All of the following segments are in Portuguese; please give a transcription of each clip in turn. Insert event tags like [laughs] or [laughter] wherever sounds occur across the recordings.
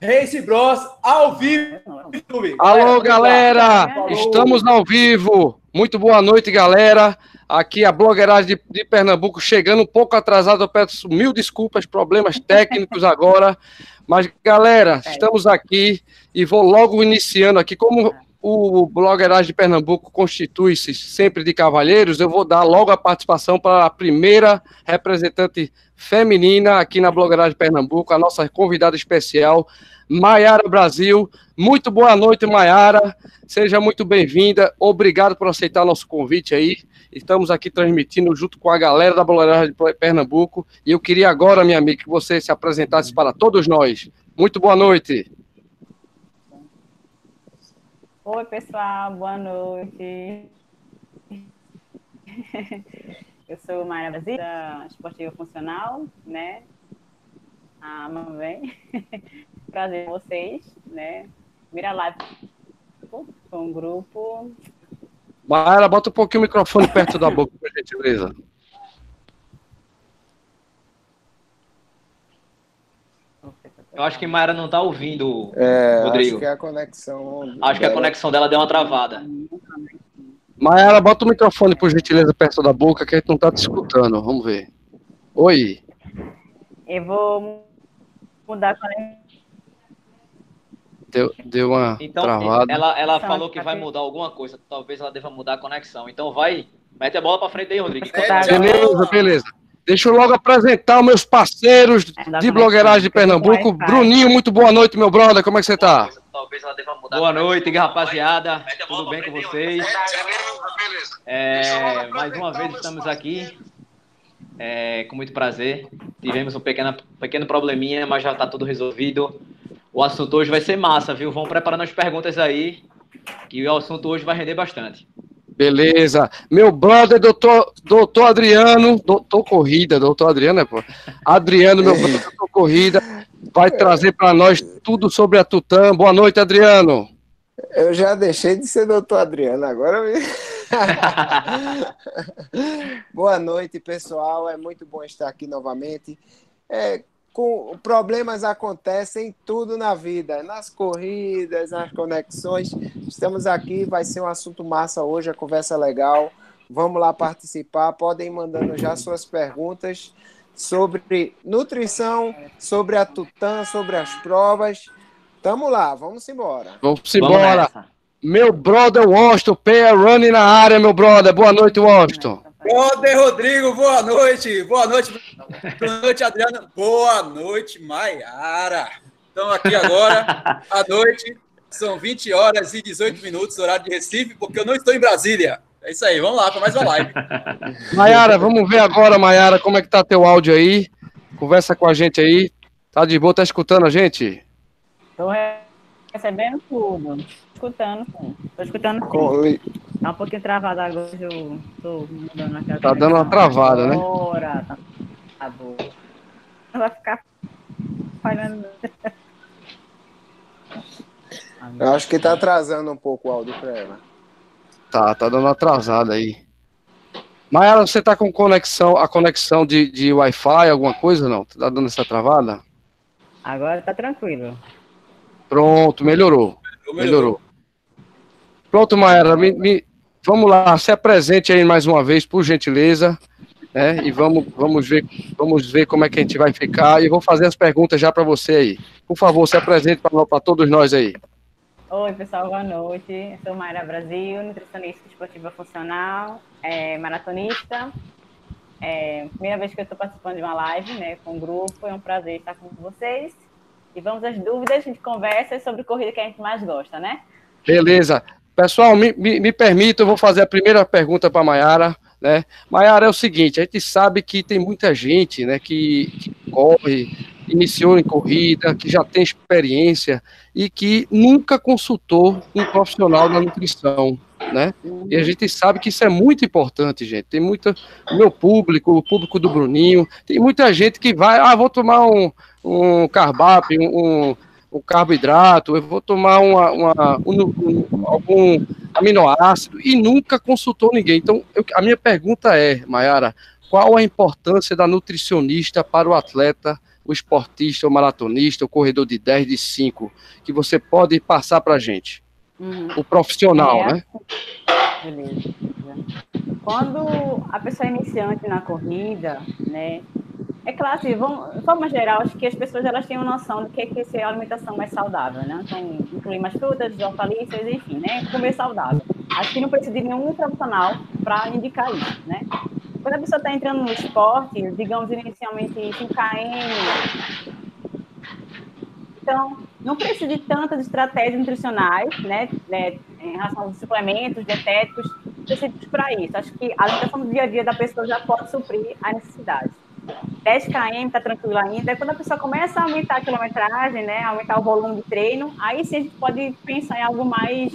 Race Bros ao vivo. Alô, galera! Estamos ao vivo. Muito boa noite, galera. Aqui a blogueiragem de, de, Pernambuco chegando um pouco atrasado. Eu peço mil desculpas, problemas técnicos agora. Mas, galera, [laughs] estamos aqui e vou logo iniciando aqui. Como o blogueiragem de Pernambuco constitui-se sempre de cavalheiros, eu vou dar logo a participação para a primeira representante feminina aqui na blogueiragem de Pernambuco, a nossa convidada especial, Maiara Brasil. Muito boa noite, Maiara. Seja muito bem-vinda. Obrigado por aceitar nosso convite aí. Estamos aqui transmitindo junto com a galera da blogueiragem de Pernambuco. E eu queria agora, minha amiga, que você se apresentasse para todos nós. Muito boa noite. Oi, pessoal, boa noite. Eu sou Maria Brasil, da Esportiva Funcional, né? A mamãe. Prazer com vocês, né? Vira live com um grupo. Maera, bota um pouquinho o microfone perto da boca, por gentileza. Eu acho que Mayara não está ouvindo, é, Rodrigo. Acho que a conexão. Acho dela... que a conexão dela deu uma travada. Mayara, bota o microfone, por gentileza, perto da boca, que a gente não está te escutando. Vamos ver. Oi. Eu vou mudar a conexão. Deu, deu uma então, travada. Ela, ela falou que vai mudar alguma coisa. Talvez ela deva mudar a conexão. Então vai, mete a bola para frente aí, Rodrigo. Beleza, beleza. Deixa eu logo apresentar os meus parceiros de blogueiragem de Pernambuco. Bruninho, muito boa noite, meu brother. Como é que você tá? Boa noite, rapaziada. Tudo bem com vocês? É, mais uma vez estamos aqui. É, com muito prazer. Tivemos um pequeno, pequeno probleminha, mas já está tudo resolvido. O assunto hoje vai ser massa, viu? Vão preparando as perguntas aí, que o assunto hoje vai render bastante. Beleza. Meu brother, doutor, doutor Adriano, doutor Corrida, doutor Adriano, é, pô? Adriano, meu [laughs] brother, doutor Corrida, vai trazer para nós tudo sobre a Tutã. Boa noite, Adriano. Eu já deixei de ser doutor Adriano, agora. [laughs] [laughs] Boa noite, pessoal. É muito bom estar aqui novamente. É, com problemas acontecem tudo na vida, nas corridas, nas conexões. Estamos aqui, vai ser um assunto massa hoje, a conversa legal. Vamos lá participar, podem ir mandando já suas perguntas sobre nutrição, sobre a Tutã, sobre as provas. Tamo lá, vamos embora. Vamos embora. Meu brother Washington, pé running na área, meu brother. Boa noite, Washington. Brother Rodrigo, boa noite. Boa noite. Boa noite, Adriana. Boa noite, Maiara. Estamos aqui agora, à noite. São 20 horas e 18 minutos, horário de Recife, porque eu não estou em Brasília. É isso aí, vamos lá para mais uma live. Maiara, vamos ver agora, Maiara, como é que tá teu áudio aí. Conversa com a gente aí. Tá de boa, tá escutando a gente? Estou recebendo tudo escutando, sim. Tô escutando sim. Tá um pouquinho travado agora, eu tô mudando aquela Tá dando uma travada, né? Agora, tá... tá bom. Vai ficar falhando. Eu acho que tá atrasando um pouco o áudio pra ela. Tá, tá dando uma atrasada aí. Maela, você tá com conexão, a conexão de, de Wi-Fi, alguma coisa não? Tá dando essa travada? Agora tá tranquilo. Pronto, melhorou. Melhorou. melhorou. Pronto, Maera, me, me, vamos lá, se apresente aí mais uma vez, por gentileza, né? E vamos, vamos, ver, vamos ver como é que a gente vai ficar. E vou fazer as perguntas já para você aí. Por favor, se apresente para todos nós aí. Oi, pessoal, boa noite. Eu sou Mayra Brasil, nutricionista esportiva funcional, é, maratonista. É, primeira vez que eu estou participando de uma live né, com o grupo, é um prazer estar com vocês. E vamos às dúvidas, a gente conversa sobre corrida que a gente mais gosta, né? Beleza. Pessoal, me, me, me permita, eu vou fazer a primeira pergunta para a Mayara. Né? Mayara, é o seguinte, a gente sabe que tem muita gente né, que, que corre, iniciou em corrida, que já tem experiência e que nunca consultou um profissional da nutrição, né? E a gente sabe que isso é muito importante, gente. Tem muita, meu público, o público do Bruninho, tem muita gente que vai, ah, vou tomar um, um carbap, um, o carboidrato, eu vou tomar uma, uma um, um, algum aminoácido e nunca consultou ninguém. Então, eu, a minha pergunta é, Mayara, qual a importância da nutricionista para o atleta o esportista, o maratonista, o corredor de 10, de 5, que você pode passar para a gente? Uhum. O profissional, é, né? Beleza. Quando a pessoa é iniciante na corrida, né? É claro, assim, vamos, de forma geral, acho que as pessoas elas têm uma noção do que é, que é a alimentação mais saudável, né? Então, incluir mais frutas, hortaliças, enfim, né? Comer saudável. Acho que não precisa de nenhum profissional para indicar isso, né? Quando a pessoa está entrando no esporte, digamos inicialmente 5KM, então, não precisa de tantas estratégias nutricionais, né, né em relação aos suplementos dietéticos específicos para isso. Acho que a alimentação do dia a dia da pessoa já pode suprir a necessidade. 10 km está tranquilo ainda. Quando a pessoa começa a aumentar a quilometragem, né, aumentar o volume de treino, aí sim a gente pode pensar em algo mais,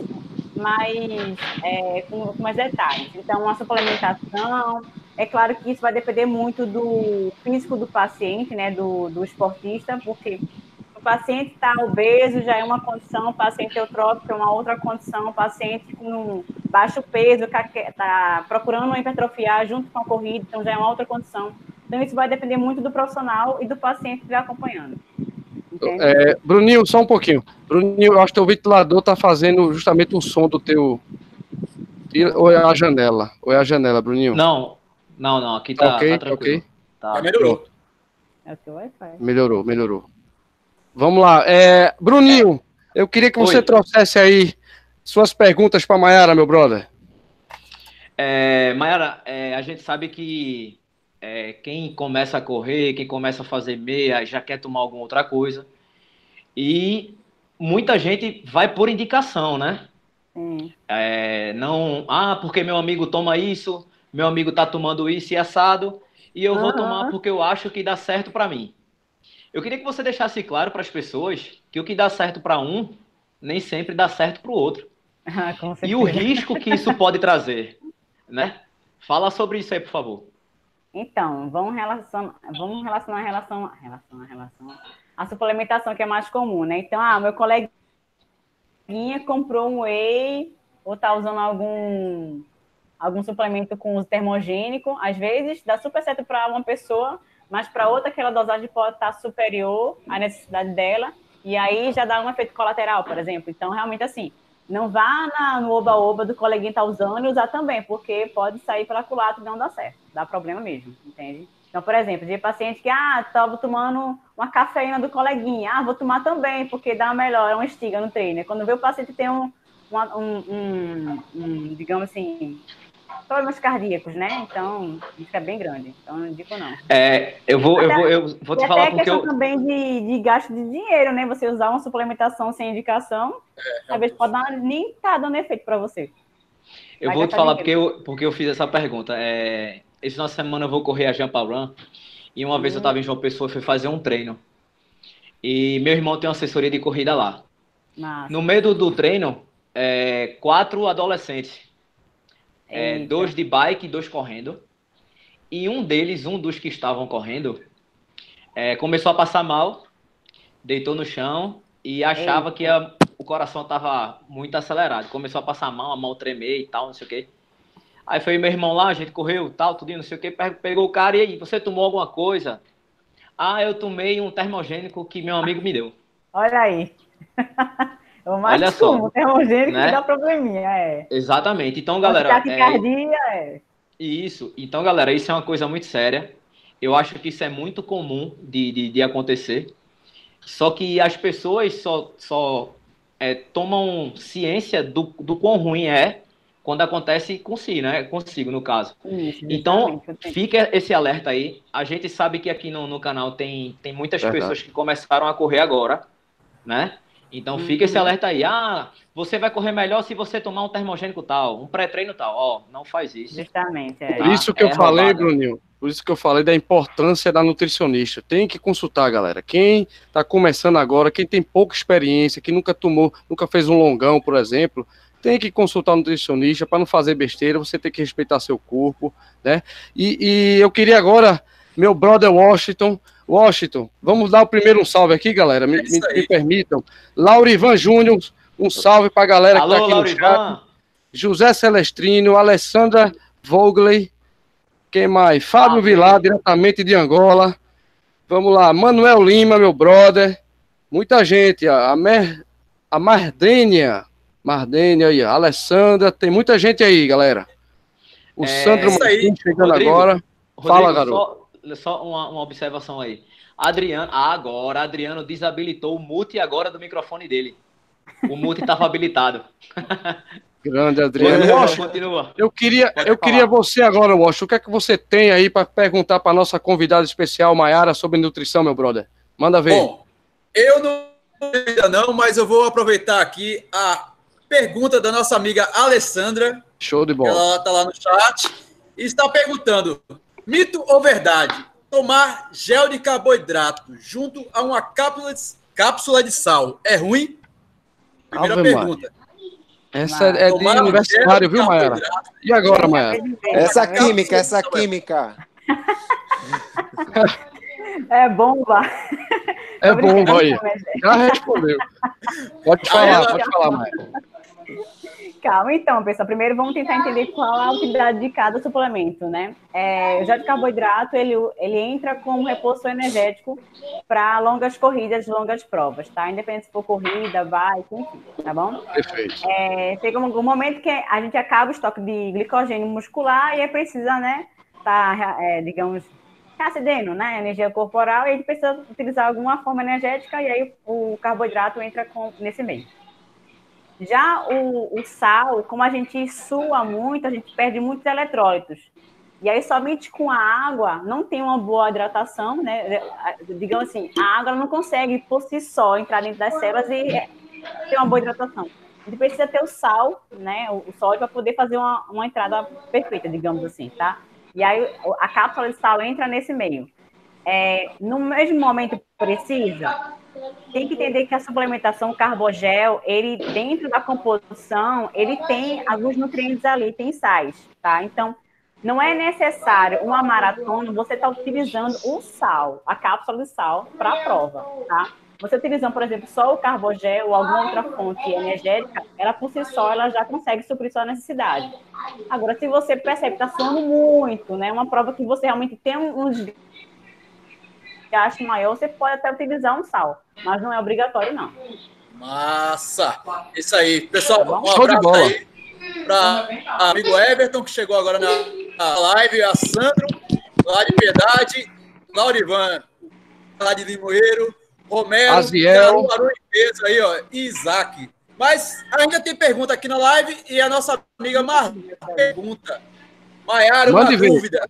mais é, com, com mais detalhes. Então, a suplementação, é claro que isso vai depender muito do físico do paciente, né, do, do esportista, porque o paciente está obeso já é uma condição, o paciente eutrófico é uma outra condição, o paciente com baixo peso está procurando uma hipertrofiar junto com a corrida, então já é uma outra condição. Então isso vai depender muito do profissional e do paciente que vai acompanhando. É, Bruninho, só um pouquinho. Bruninho, eu acho que o ventilador está fazendo justamente o som do teu. Ou é a janela? Ou é a janela, Bruninho? Não, não, não. Aqui tá, okay, tá tranquilo. Ok, tá. melhorou. É o teu Wi-Fi. Melhorou, melhorou. Vamos lá. É, Bruninho, eu queria que você Oi. trouxesse aí suas perguntas para Mayara, meu brother. É, Mayara, é, a gente sabe que é, quem começa a correr, quem começa a fazer meia, já quer tomar alguma outra coisa. E muita gente vai por indicação, né? Hum. É, não, ah, porque meu amigo toma isso, meu amigo tá tomando isso e assado, e eu vou tomar porque eu acho que dá certo para mim. Eu queria que você deixasse claro para as pessoas que o que dá certo para um nem sempre dá certo para o outro. Ah, e o risco que isso pode trazer, né? Fala sobre isso aí, por favor. Então, vamos relacionar, vamos relacionar a relação, relação, relação a suplementação que é mais comum, né? Então, ah, meu coleguinha comprou um whey ou tá usando algum algum suplemento com uso termogênico, às vezes dá super certo para uma pessoa, mas para outra aquela dosagem pode estar tá superior à necessidade dela, e aí já dá um efeito colateral, por exemplo. Então, realmente assim, não vá na, no oba-oba do coleguinha tá usando e usar também, porque pode sair pela culatra e não dá certo, dá problema mesmo, entende? Então, por exemplo, de paciente que, ah, estava tomando uma cafeína do coleguinha, ah, vou tomar também, porque dá melhor, é uma estiga no treino. Quando vê o paciente tem um, um, um, um digamos assim, problemas cardíacos, né? Então, isso é bem grande. Então, não digo não. É, eu vou, eu vou, eu vou te falar porque eu... também de, de gasto de dinheiro, né? Você usar uma suplementação sem indicação, é, às vezes pode dar, nem tá dando efeito para você. Eu Vai vou te falar porque eu, porque eu fiz essa pergunta. É, esse de semana eu vou correr a Jampa Run, e uma vez eu estava em João Pessoa e fui fazer um treino. E meu irmão tem uma assessoria de corrida lá. Nossa. No meio do, do treino, é, quatro adolescentes é, dois de bike e dois correndo. E um deles, um dos que estavam correndo, é, começou a passar mal, deitou no chão e achava Eita. que a, o coração estava muito acelerado. Começou a passar mal, a mão tremer e tal, não sei o quê. Aí foi meu irmão lá, a gente correu, tal, tudo, não sei o quê, pegou o cara e aí, você tomou alguma coisa? Ah, eu tomei um termogênico que meu amigo me deu. Olha aí. [laughs] É o mais Olha só, termogênico né? que dá probleminha, é. Exatamente. Então, galera. Taquicardia, é... é. Isso. Então, galera, isso é uma coisa muito séria. Eu acho que isso é muito comum de, de, de acontecer. Só que as pessoas só, só é, tomam ciência do, do quão ruim é quando acontece consigo, né? Consigo, no caso. Isso, então, fica esse alerta aí. A gente sabe que aqui no, no canal tem, tem muitas Verdade. pessoas que começaram a correr agora, né? Então uhum. fica esse alerta aí. Ah, você vai correr melhor se você tomar um termogênico tal, um pré-treino tal. Ó, oh, não faz isso. Justamente. É. Por isso que eu é falei, roubada. Bruninho, por isso que eu falei da importância da nutricionista. Tem que consultar, galera. Quem está começando agora, quem tem pouca experiência, que nunca tomou, nunca fez um longão, por exemplo, tem que consultar um nutricionista para não fazer besteira, você tem que respeitar seu corpo, né? E, e eu queria agora, meu brother Washington, Washington, vamos dar o primeiro um salve aqui, galera. Me, é me, me permitam. Laurivan Júnior, um salve para a galera Alô, que está aqui Laurivan. no chat. José Celestrino, Alessandra Vogley, quem mais? Fábio ah, Vilar, diretamente de Angola. Vamos lá, Manuel Lima, meu brother. Muita gente, a, Mer, a Mardênia, Mardênia aí, a Alessandra, tem muita gente aí, galera. O é, Sandro Martins chegando Rodrigo, agora. Rodrigo, Fala, garoto. Só, só uma, uma, observação aí. Adriano, agora, Adriano desabilitou o mute agora do microfone dele. O mute estava habilitado. [laughs] Grande, Adriano. continua. Eu queria, eu queria você agora, Wash. O que é que você tem aí para perguntar para nossa convidada especial, Maiara, sobre nutrição, meu brother? Manda ver. Bom, eu não não, mas eu vou aproveitar aqui a pergunta da nossa amiga Alessandra. Show de bola. Ela está lá no chat e está perguntando: mito ou verdade? Tomar gel de carboidrato junto a uma cápsula de, cápsula de sal é ruim? Primeira Ave pergunta. Essa é de universitário, viu, Maera? E agora, Maera? Essa química, essa química. É bomba. É [laughs] bomba aí. Já respondeu. Pode falar, pode falar, Maera. Calma, então, pessoal. Primeiro vamos tentar entender qual a utilidade de cada suplemento, né? É, o gel de carboidrato, ele, ele entra como repouso energético para longas corridas, longas provas, tá? Independente se for corrida, bike, enfim, tá bom? Perfeito. É, chega um, momento que a gente acaba o estoque de glicogênio muscular e aí precisa, né, tá, é, digamos, acendendo, né, energia corporal e a gente precisa utilizar alguma forma energética e aí o carboidrato entra com, nesse meio. Já o, o sal, como a gente sua muito, a gente perde muitos eletrólitos. E aí, somente com a água, não tem uma boa hidratação, né? Digamos assim, a água não consegue, por si só, entrar dentro das células e ter uma boa hidratação. A gente precisa ter o sal, né? O sódio, para poder fazer uma, uma entrada perfeita, digamos assim, tá? E aí, a cápsula de sal entra nesse meio. É, no mesmo momento precisa, tem que entender que a suplementação carbogel, ele dentro da composição, ele tem alguns nutrientes ali, tem sais, tá? Então, não é necessário uma maratona você estar tá utilizando o sal, a cápsula de sal para a prova, tá? Você utilizando, por exemplo, só o carbogel ou alguma outra fonte energética, ela por si só ela já consegue suprir sua necessidade. Agora, se você percebe que está suando muito, né, uma prova que você realmente tem uns gasto maior, você pode até utilizar um sal, mas não é obrigatório, não. Massa! Isso aí. Pessoal, tá um abraço aí para amigo Everton, que chegou agora na, na live, a Sandro, lá de Piedade, Laurivan, lá de Limoeiro, Romero, Aziel. peso aí, ó, Isaac. Mas ainda tem pergunta aqui na live e a nossa amiga Mar pergunta. Maiara, uma dúvida.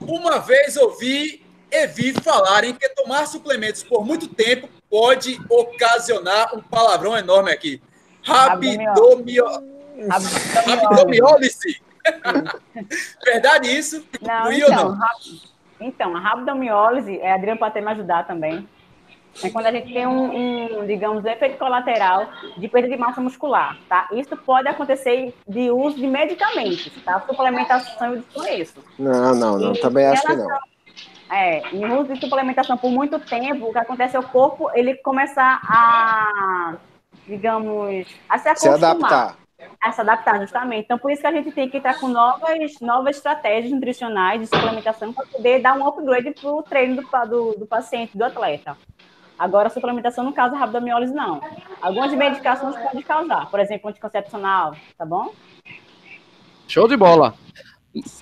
Uma vez ouvi e vi falarem que tomar suplementos por muito tempo pode ocasionar um palavrão enorme aqui. Rabdomiólise. Verdade isso? Não, então, não? então, a rabdomiólise, é, a Adriana pode até me ajudar também. É quando a gente tem um, um, digamos, efeito colateral de perda de massa muscular, tá? Isso pode acontecer de uso de medicamentos, tá? Suplementação eu desconheço. Não, não, não, e também acho que não. É, em uso de suplementação por muito tempo, o que acontece é o corpo ele começa a, digamos, a se acostumar. Se adaptar. A se adaptar, justamente. Então, por isso que a gente tem que estar com novas, novas estratégias nutricionais de suplementação para poder dar um upgrade para o treino do, do, do paciente, do atleta. Agora, a suplementação não causa rabdomiólise, não. Algumas medicações podem causar, por exemplo, anticoncepcional, tá bom? Show de bola.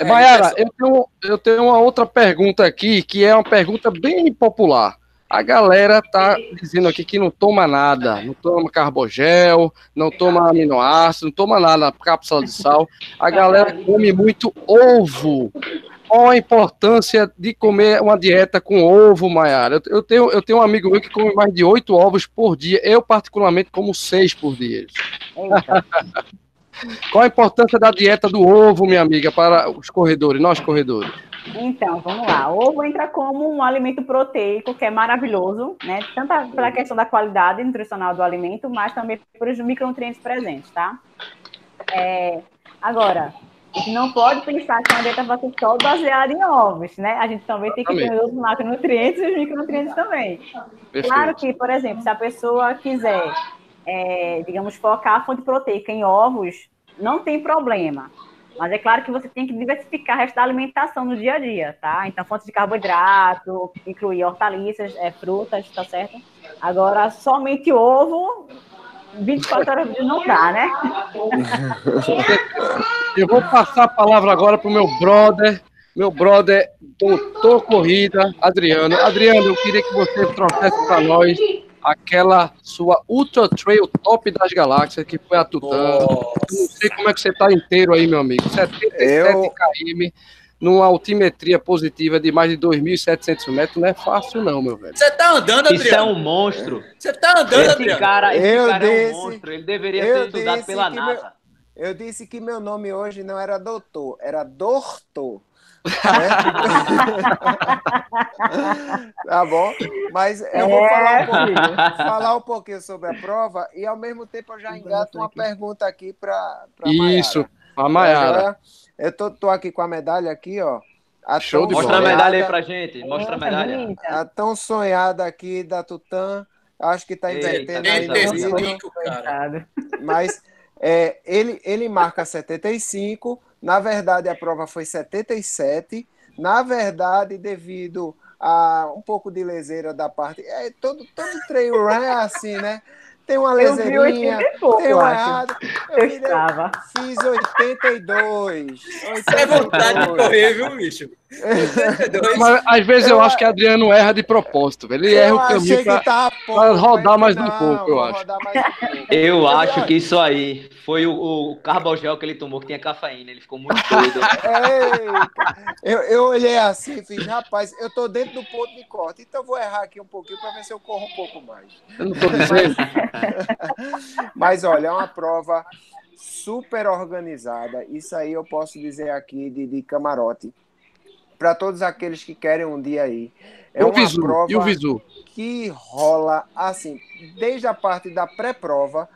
Maiara, eu tenho, eu tenho uma outra pergunta aqui, que é uma pergunta bem popular. A galera tá dizendo aqui que não toma nada, não toma carbogel, não toma aminoácido, não toma nada, cápsula de sal. A galera come muito ovo. Qual a importância de comer uma dieta com ovo, Maiara? Eu, tenho, eu tenho um amigo meu que come mais de oito ovos por dia. Eu, particularmente, como seis por dia. [laughs] Qual a importância da dieta do ovo, minha amiga, para os corredores, nós corredores? Então, vamos lá. Ovo entra como um alimento proteico que é maravilhoso, né? Tanto pela questão da qualidade nutricional do alimento, mas também pelos micronutrientes presentes, tá? É, agora, a gente não pode pensar que uma dieta vai ser só baseada em ovos, né? A gente também tem que ter os macronutrientes e os micronutrientes também. Perfeito. Claro que, por exemplo, se a pessoa quiser é, digamos, focar a fonte proteica em ovos, não tem problema. Mas é claro que você tem que diversificar o resto da alimentação no dia a dia, tá? Então, fontes de carboidrato, incluir hortaliças, é, frutas, tá certo? Agora, somente ovo, 24 horas de não dá, né? [laughs] Eu vou passar a palavra agora para o meu brother, meu brother, doutor Corrida, Adriano. Adriano, eu queria que você trouxesse para nós aquela sua Ultra Trail Top das Galáxias, que foi a Tutã. Não sei como é que você está inteiro aí, meu amigo. 77 eu... km, numa altimetria positiva de mais de 2.700 metros, não é fácil não, meu velho. Você tá andando, Adriano? Isso é um monstro. Você tá andando, esse Adriano? Cara, esse eu cara disse, é um monstro. Ele deveria ser estudado pela NASA. Meu, eu disse que meu nome hoje não era doutor, era doutor. [laughs] tá bom? Mas eu vou falar um, pouquinho, falar um pouquinho sobre a prova e ao mesmo tempo eu já engato uma pergunta aqui para Isso, a Maiara. Eu tô, tô aqui com a medalha aqui, ó. A Show de Mostra sonhada, a medalha aí pra gente. Mostra a medalha. A tão sonhada aqui da Tutã. Acho que tá invertendo Eita, aí no vídeo. Cara. Mas é, ele, ele marca 75 na verdade, a prova foi 77. Na verdade, devido a um pouco de leseira da parte. É, todo, todo trail run é assim, né? Tem uma leseirinha, tem uma errada. Eu, eu estava. Fiz 82. 82. É vontade de correr, viu, bicho? Mas às vezes eu, eu, acho que Adriano erra de propósito. Ele erra o caminho para rodar mais um pouco, eu acho. Um eu acho que isso aí foi o, o carbogel que ele tomou que tinha cafeína. Ele ficou muito doido. [laughs] eu, eu olhei assim e fiz, rapaz, eu tô dentro do ponto de corte, então vou errar aqui um pouquinho para ver se eu corro um pouco mais. Eu não tô dizendo. [laughs] Mas olha, é uma prova super organizada. Isso aí eu posso dizer aqui de, de camarote para todos aqueles que querem um dia aí. É o uma visu, prova e o visu? que rola assim, desde a parte da pré-prova,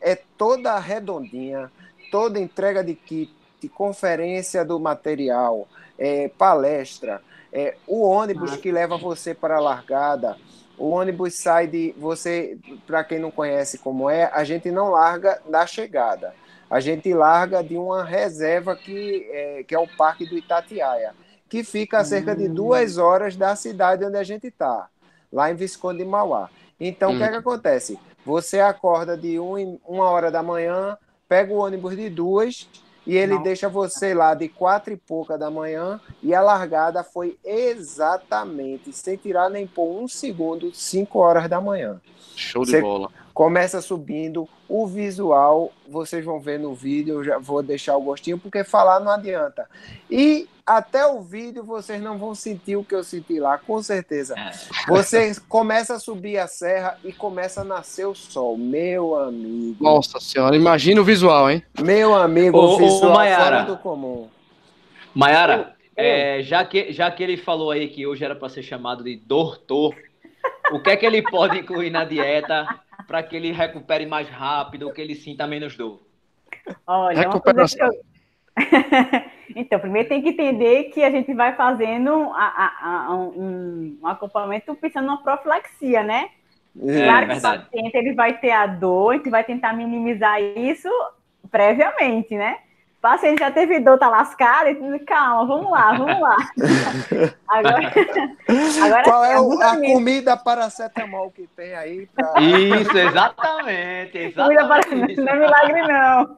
é toda redondinha, toda entrega de kit, conferência do material, é, palestra, é, o ônibus que leva você para a largada. O ônibus sai de você, para quem não conhece como é, a gente não larga da chegada. A gente larga de uma reserva que é, que é o Parque do Itatiaia que fica a cerca de duas horas da cidade onde a gente está, lá em Visconde de Mauá. Então, hum. o que, é que hum. acontece? Você acorda de um, uma hora da manhã, pega o ônibus de duas e ele Não. deixa você lá de quatro e pouca da manhã e a largada foi exatamente, sem tirar nem por um segundo, cinco horas da manhã. Show de você bola. Começa subindo o visual, vocês vão ver no vídeo, eu já vou deixar o gostinho, porque falar não adianta. E até o vídeo vocês não vão sentir o que eu senti lá, com certeza. É. Vocês começam a subir a serra e começa a nascer o sol, meu amigo. Nossa senhora, imagina o visual, hein? Meu amigo, ô, o visual Maiara, do comum. Maiara, é, já, que, já que ele falou aí que hoje era para ser chamado de doutor, o que é que ele pode incluir na dieta para que ele recupere mais rápido, que ele sinta menos dor? Olha, Recuperação. uma coisa que eu [laughs] então, primeiro tem que entender que a gente vai fazendo a, a, a, um, um, acompanhamento pensando numa profilaxia, né? É, claro que o paciente ele vai ter a dor, a gente vai tentar minimizar isso previamente, né? Paciente já teve dor, tá lascado, e calma, vamos lá, vamos lá. [laughs] agora, agora, Qual é o, a comida paracetamol que tem aí? Pra... Isso, exatamente, exatamente. [laughs] Comida para... Não é milagre, não.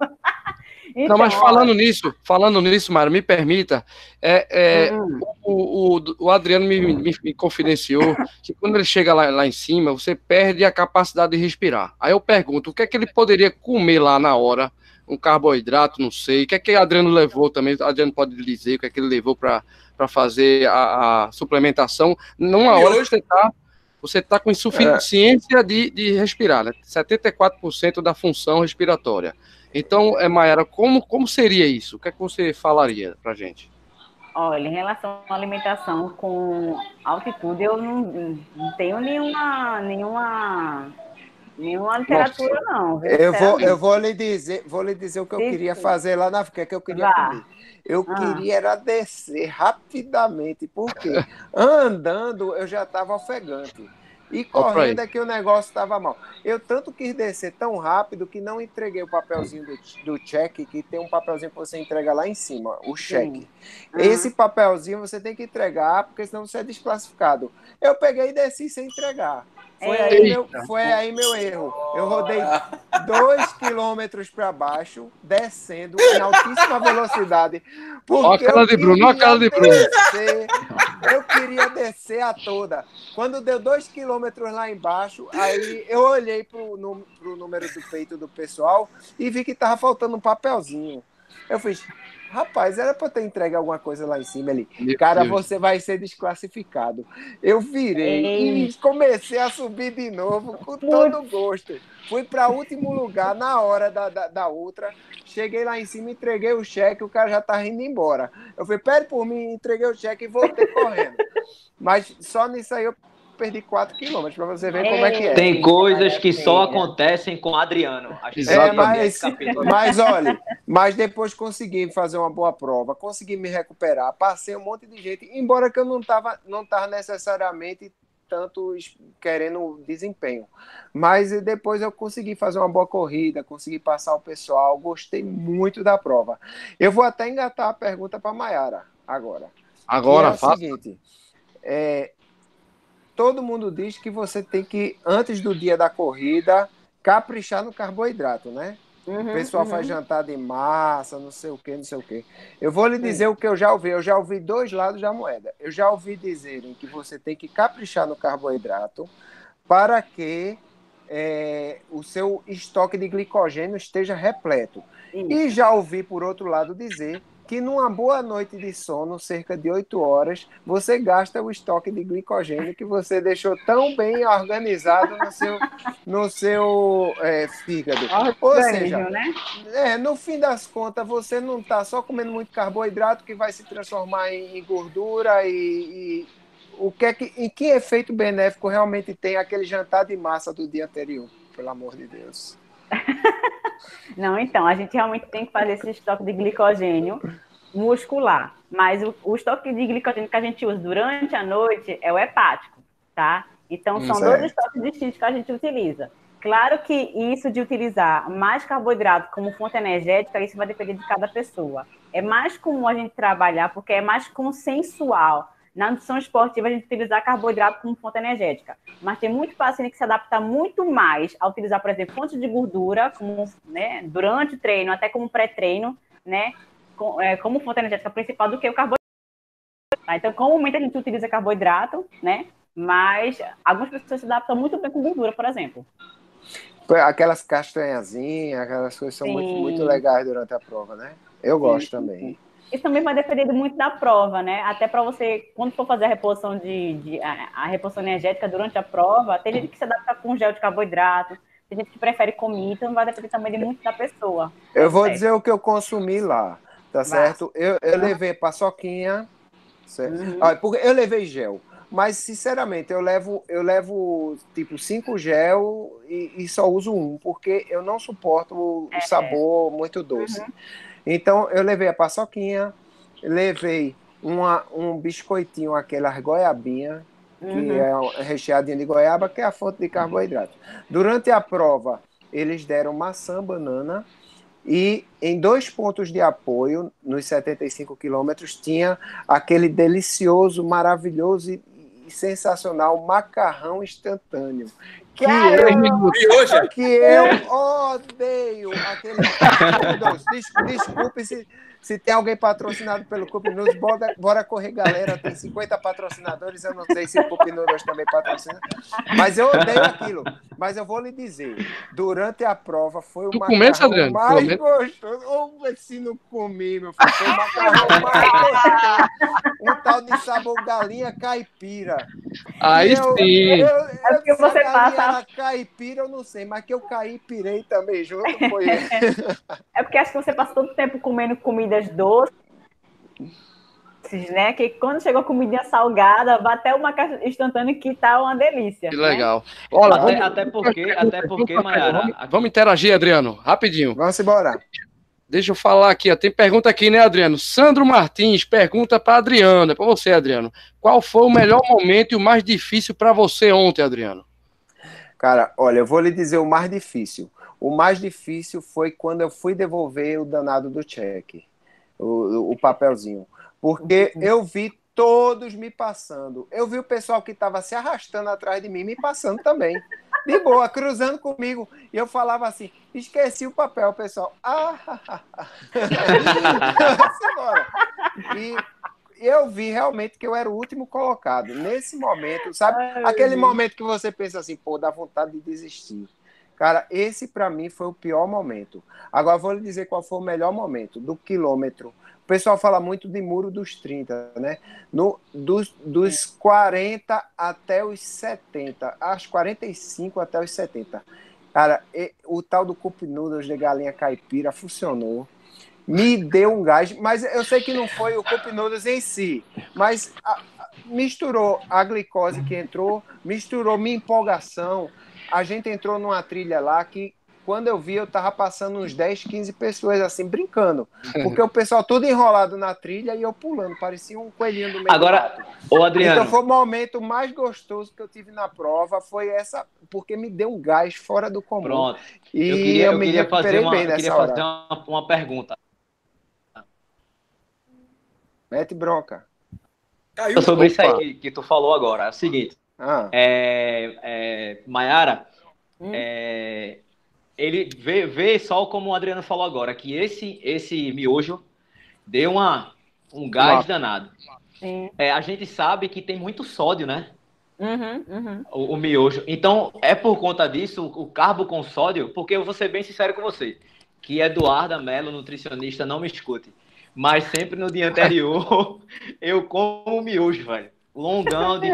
Então, [laughs] não, mas falando nisso, falando nisso, Mara, me permita, é, é hum. o, o, o, Adriano me, me, me, confidenciou que quando ele chega lá, lá em cima, você perde a capacidade de respirar. Aí eu pergunto, o que é que ele poderia comer lá na hora? Um carboidrato, não sei. O que é que o Adriano levou também? O Adriano pode dizer o que é que ele levou para fazer a, a, suplementação. Numa hora você está você está com insuficiência é. de, de respirar, né? 74% da função respiratória. Então, é, Mayara, como, como seria isso? O que é que você falaria para gente? Olha, em relação à alimentação com altitude, eu não, não tenho nenhuma, nenhuma, nenhuma literatura, Nossa. não. Eu vou, eu vou lhe dizer, vou lhe dizer o que eu Sim. queria fazer lá na África, que eu queria Vá. comer. Eu ah. queria era descer rapidamente, porque andando eu já estava ofegante. E correndo é que o negócio estava mal. Eu tanto quis descer tão rápido que não entreguei o papelzinho do, do cheque, que tem um papelzinho que você entrega lá em cima, o cheque. Uhum. Esse papelzinho você tem que entregar, porque senão você é desclassificado. Eu peguei e desci sem entregar. Foi aí, meu, foi aí meu erro. Eu rodei dois quilômetros para baixo, descendo em altíssima velocidade. Olha a cara de Bruno, olha a cara de Bruno. eu queria descer a toda. Quando deu dois quilômetros lá embaixo, aí eu olhei para o número do peito do pessoal e vi que tava faltando um papelzinho. Eu fiz, Rapaz, era para ter entregue alguma coisa lá em cima ali. Meu Cara, Deus. você vai ser desclassificado. Eu virei Ei. e comecei a subir de novo com todo gosto. Fui para último lugar na hora da, da, da, outra. Cheguei lá em cima, entreguei o cheque, o cara já tá indo embora. Eu falei, pede por mim, entreguei o cheque e voltei correndo. Mas só nisso aí eu perdi 4 quilômetros para você ver como é que é. Tem coisas que só acontecem com Adriano. É, mas, mas olha, mas depois consegui fazer uma boa prova, consegui me recuperar, passei um monte de gente, embora que eu não estava não tava necessariamente tanto querendo desempenho. Mas depois eu consegui fazer uma boa corrida, consegui passar o pessoal, gostei muito da prova. Eu vou até engatar a pergunta para Maiara agora. Agora, é o seguinte, é, todo mundo diz que você tem que, antes do dia da corrida, caprichar no carboidrato, né? Uhum, o pessoal uhum. faz jantar de massa, não sei o que, não sei o que. Eu vou lhe dizer Sim. o que eu já ouvi. Eu já ouvi dois lados da moeda. Eu já ouvi dizerem que você tem que caprichar no carboidrato para que é, o seu estoque de glicogênio esteja repleto. Isso. E já ouvi, por outro lado, dizer que numa boa noite de sono, cerca de 8 horas, você gasta o estoque de glicogênio que você deixou tão bem organizado no seu, no seu é, fígado. Ou seja, né? é, no fim das contas, você não está só comendo muito carboidrato que vai se transformar em, gordura e, e o que é que, em que efeito benéfico realmente tem aquele jantar de massa do dia anterior, pelo amor de Deus. [laughs] Não, então, a gente realmente tem que fazer esse estoque de glicogênio muscular. Mas o, o estoque de glicogênio que a gente usa durante a noite é o hepático, tá? Então, são dois estoques distintos que a gente utiliza. Claro que isso de utilizar mais carboidrato como fonte energética, isso vai depender de cada pessoa. É mais comum a gente trabalhar porque é mais consensual na nutrição esportiva a gente utilizar carboidrato como fonte energética. Mas tem muito paciente que se adapta muito mais a utilizar, por exemplo, fontes de gordura como, né, durante o treino, até como pré-treino, né, com, é, como fonte energética principal do que o carboidrato. Tá? Então, comumente a gente utiliza carboidrato, né, mas algumas pessoas se adaptam muito bem com gordura, por exemplo. Aquelas castanhazinhas, aquelas coisas são muito, muito legais durante a prova, né? Eu gosto sim, também. Isso também vai depender muito da prova, né? Até para você, quando for fazer a reposição de, de a, a, reposição energética durante a prova, tem gente que se adapta com gel de carboidrato, tem gente que prefere comida, então vai depender também de muito da pessoa. Eu vou certo. dizer o que eu consumi lá, tá certo? Eu, eu levei paçoquinha, certo? Uhum. Ah, porque eu levei gel. Mas, sinceramente, eu levo, eu levo tipo cinco gel e, e só uso um, porque eu não suporto o, é, sabor muito doce. Uhum. Então, eu levei a paçoquinha, levei uma, um biscoitinho, aquela goiabinha, que uhum. é recheadinha de goiaba, que é a fonte de carboidrato. Durante a prova, eles deram maçã, banana, e em dois pontos de apoio, nos 75 quilômetros, tinha aquele delicioso, maravilhoso e sensacional macarrão instantâneo, que eu, que eu odeio aquele. [laughs] Desculpe se, se tem alguém patrocinado pelo Cup News, bora, bora correr, galera. Tem 50 patrocinadores, eu não sei se o Cup News também patrocina. Mas eu odeio aquilo. Mas eu vou lhe dizer, durante a prova foi o tu macarrão Adriano? mais gostoso. Ou se não comi, meu filho, foi o macarrão mais gostoso. Um tal de sabor galinha caipira. Aí eu, sim. Eu, eu, é porque você passa... caipira, eu não sei, mas que eu caipirei também junto foi [laughs] É porque acho que você passa todo tempo comendo comida comidas doces, né? Que quando chegou a comidinha salgada, bateu uma caixa instantânea que tá uma delícia. Que legal. Né? Olha, até, até porque, até porque, Mayara. Vamos, vamos interagir, Adriano, rapidinho. Vamos embora. Deixa eu falar aqui, ó. tem pergunta aqui, né, Adriano? Sandro Martins pergunta para Adriano, é para você, Adriano. Qual foi o melhor momento e o mais difícil para você ontem, Adriano? Cara, olha, eu vou lhe dizer o mais difícil. O mais difícil foi quando eu fui devolver o danado do cheque, o, o papelzinho. Porque uhum. eu vi todos me passando. Eu vi o pessoal que estava se arrastando atrás de mim me passando também de boa, cruzando comigo. E eu falava assim: esqueci o papel, pessoal. Ah, [laughs] [laughs] e eu vi realmente que eu era o último colocado. Nesse momento, sabe? Ai, Aquele momento que você pensa assim, pô, dá vontade de desistir. Cara, esse para mim foi o pior momento. Agora vou lhe dizer qual foi o melhor momento do quilômetro pessoal fala muito de muro dos 30, né? No, dos, dos 40 até os 70, aos 45 até os 70. Cara, e, o tal do cup noodles de galinha caipira funcionou. Me deu um gás, mas eu sei que não foi o cup noodles em si, mas a, a, misturou a glicose que entrou, misturou minha empolgação. A gente entrou numa trilha lá que quando eu vi, eu tava passando uns 10, 15 pessoas assim, brincando. [laughs] Porque o pessoal todo enrolado na trilha e eu pulando, parecia um coelhinho do meio Agora, o Adriano. Então foi o momento mais gostoso que eu tive na prova, foi essa, porque me deu um gás fora do comum. Pronto. E eu queria, eu, eu queria fazer, uma, eu queria fazer uma, uma, pergunta. Mete bronca. Caiu. Sobre isso aí que, que, tu falou agora. É o seguinte. Ah. É, é, Mayara, hum. é, ele vê, vê só como o Adriano falou agora, que esse esse miojo deu uma, um gás danado. É, a gente sabe que tem muito sódio, né? Uhum, uhum. O, o, miojo. Então, é por conta disso, o, o carbo com sódio, porque eu vou ser bem sincero com você, que Eduarda Mello, nutricionista, não me escute. Mas sempre no dia anterior, [laughs] eu como miojo, velho. Longão de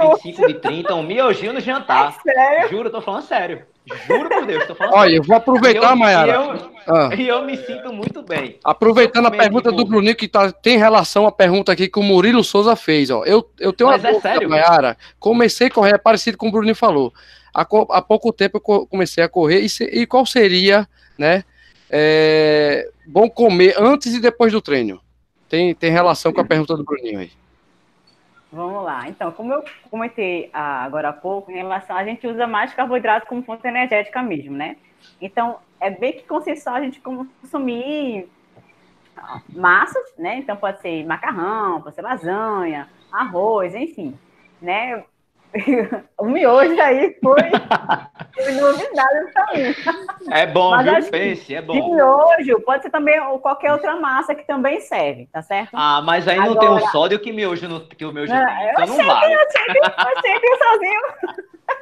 25 de 30, um miojinho no jantar. É sério? Juro, tô falando sério. Juro por Deus, tô falando Olha, eu vou aproveitar, Mayara. E eu, ah. eu me sinto muito bem. Aproveitando a pergunta do Bruninho, que tá, tem relação à pergunta aqui que o Murilo Souza fez. Ó. Eu, eu tenho Mas uma é dúvida, sério? Mayara. Comecei a correr, é parecido com o Bruninho falou. Há, há pouco tempo eu comecei a correr. E, se, e qual seria, né? É, bom comer antes e depois do treino? Tem, tem relação com a pergunta do Bruninho aí. Vamos lá. Então, como eu comentei ah, agora há pouco, em relação a gente usa mais carboidrato como fonte energética mesmo, né? Então, é bem que consensual a gente consumir massas, né? Então, pode ser macarrão, pode ser lasanha, arroz, enfim, né? [laughs] o miojo aí foi, [laughs] foi novidade pra mim. É bom, Mas viu? Pense, é bom. De miojo, pode ser também qualquer outra massa que também serve, tá certo? Ah, mas aí Agora, não tem o sódio que, miojo não, que o miojo não, tem, então não vale. Eu sei, eu sei, eu sozinho.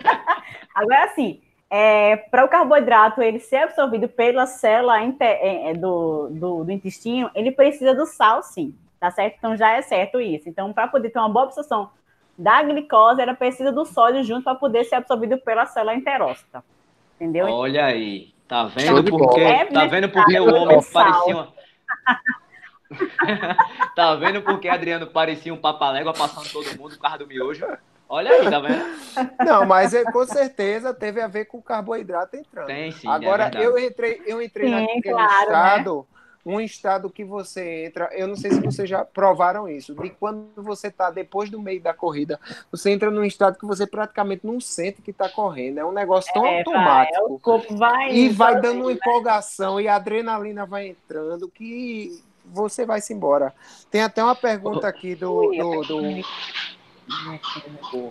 [laughs] Agora, assim, é, para o carboidrato ele ser absorvido pela célula é, é, do, do, do intestino, ele precisa do sal, sim, tá certo? Então já é certo isso. Então, para poder ter uma boa absorção da glicose era precisa do sódio junto para poder ser absorvido pela célula enterócita. Entendeu? Olha aí, tá vendo porque é tá vendo porque o homem parecia uma... [laughs] tá vendo porque Adriano parecia um papalégua passando todo mundo por causa do miojo? Olha aí, tá vendo? Não, mas é, com certeza teve a ver com o carboidrato entrando. Tem sim. Agora é eu entrei, eu entrei sim, naquele claro, né? estado né? Um estado que você entra, eu não sei se vocês já provaram isso, de quando você está depois do meio da corrida, você entra num estado que você praticamente não sente que está correndo, é um negócio tão é, automático. Vai, o corpo vai e vai dando uma né? empolgação e a adrenalina vai entrando que você vai se embora. Tem até uma pergunta aqui do, do, do...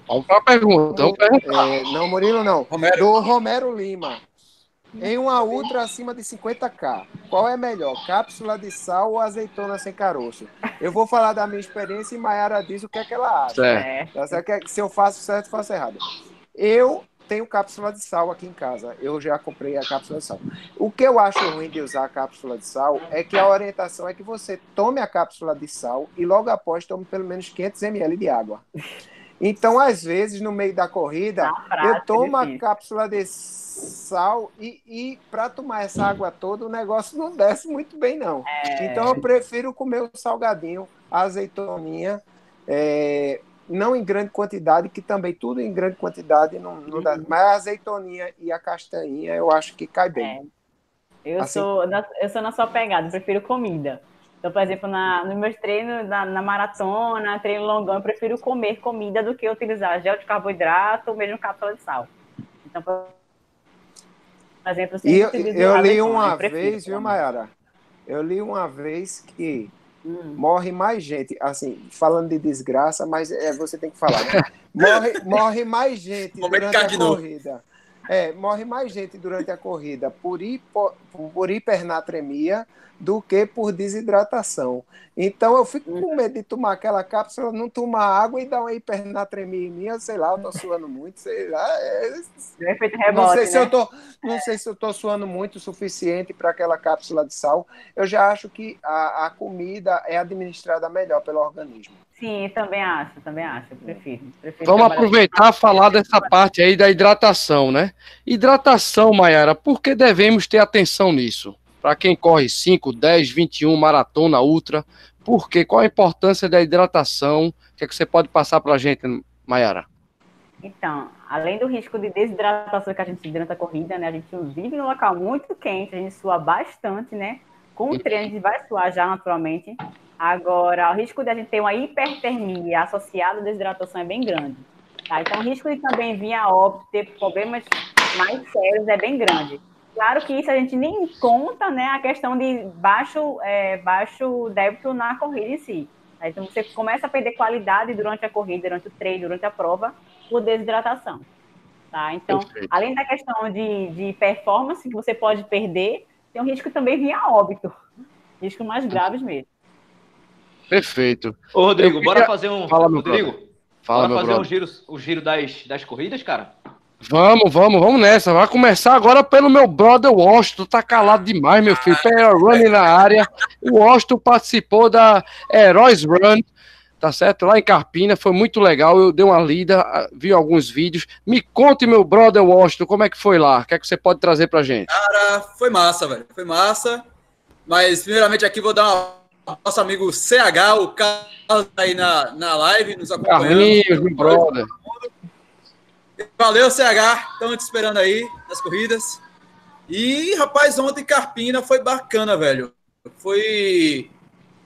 Vamos para a pergunta. É, não, Murilo, não. Romero. Do Romero Lima. Em uma ultra acima de 50k, qual é melhor, cápsula de sal ou azeitona sem caroço? Eu vou falar da minha experiência e Mayara diz o que é que ela acha. É. Se eu faço certo, faço errado. Eu tenho cápsula de sal aqui em casa. Eu já comprei a cápsula de sal. O que eu acho ruim de usar a cápsula de sal é que a orientação é que você tome a cápsula de sal e logo após tome pelo menos 500 ml de água. Então, às vezes, no meio da corrida, prática, eu tomo a cápsula de sal e, e para tomar essa água toda, o negócio não desce muito bem, não. É... Então, eu prefiro comer o salgadinho, a azeitoninha, é, não em grande quantidade, que também tudo em grande quantidade não, não dá. Uhum. Mas a azeitoninha e a castanhinha eu acho que cai bem. Eu, assim... sou, eu sou na sua pegada, prefiro comida. Então, por exemplo, na, nos meus treinos, na, na, maratona, treino longão, eu prefiro comer comida do que utilizar gel de carboidrato ou mesmo cápsula de sal. Então, por exemplo, e eu, eu li uma vez, viu, Mayara? Eu li uma vez que hum. morre mais gente, assim, falando de desgraça, mas é, você tem que falar. Né? Morre, morre mais gente durante a corrida. É, morre mais gente durante a corrida por, hipo, por hipernatremia do que por desidratação. Então eu fico com medo de tomar aquela cápsula, não tomar água e dar uma hipernatremia em mim, sei lá, eu tô suando muito, sei lá. É... Rebote, não sei né? se eu tô, não sei se eu tô suando muito o suficiente para aquela cápsula de sal. Eu já acho que a, a comida é administrada melhor pelo organismo. Sim, também acho, também acho, eu prefiro. prefiro Vamos aproveitar e falar dessa parte aí da hidratação, né? Hidratação, Mayara, por que devemos ter atenção nisso? Para quem corre 5, 10, 21, maratona, ultra, por quê? Qual a importância da hidratação? O que, é que você pode passar para a gente, Mayara? Então, além do risco de desidratação que a gente durante a corrida, né? A gente vive num local muito quente, a gente sua bastante, né? Com o treino a gente vai suar já naturalmente. Agora, o risco de a gente ter uma hipertermia associada à desidratação é bem grande. Tá? Então, o risco de também vir a óbito, ter problemas mais sérios é bem grande. Claro que isso a gente nem conta, né, a questão de baixo, é, baixo débito na corrida em si. Então você começa a perder qualidade durante a corrida, durante o treino, durante a prova, por desidratação. Tá? Então, Perfeito. além da questão de, de performance que você pode perder, tem um risco também vir a óbito. Riscos mais graves mesmo. Perfeito. Ô, Rodrigo, queria... bora fazer um. Fala, meu Rodrigo, Fala, bora fazer um giro, o giro das, das corridas, cara? Vamos, vamos, vamos nessa. Vai começar agora pelo meu brother Washington. Tá calado demais, meu filho. Pé running na área. O Washington participou da Heróis Run, tá certo? Lá em Carpina. Foi muito legal. Eu dei uma lida, vi alguns vídeos. Me conte, meu brother Washington, como é que foi lá? O que é que você pode trazer pra gente? Cara, foi massa, velho. Foi massa. Mas, primeiramente, aqui vou dar uma nosso amigo CH, o Carlos aí na, na live, nos acompanhando. Carlinhos, meu brother. Valeu, CH. Estamos te esperando aí nas corridas. E, rapaz, ontem Carpina foi bacana, velho. Foi.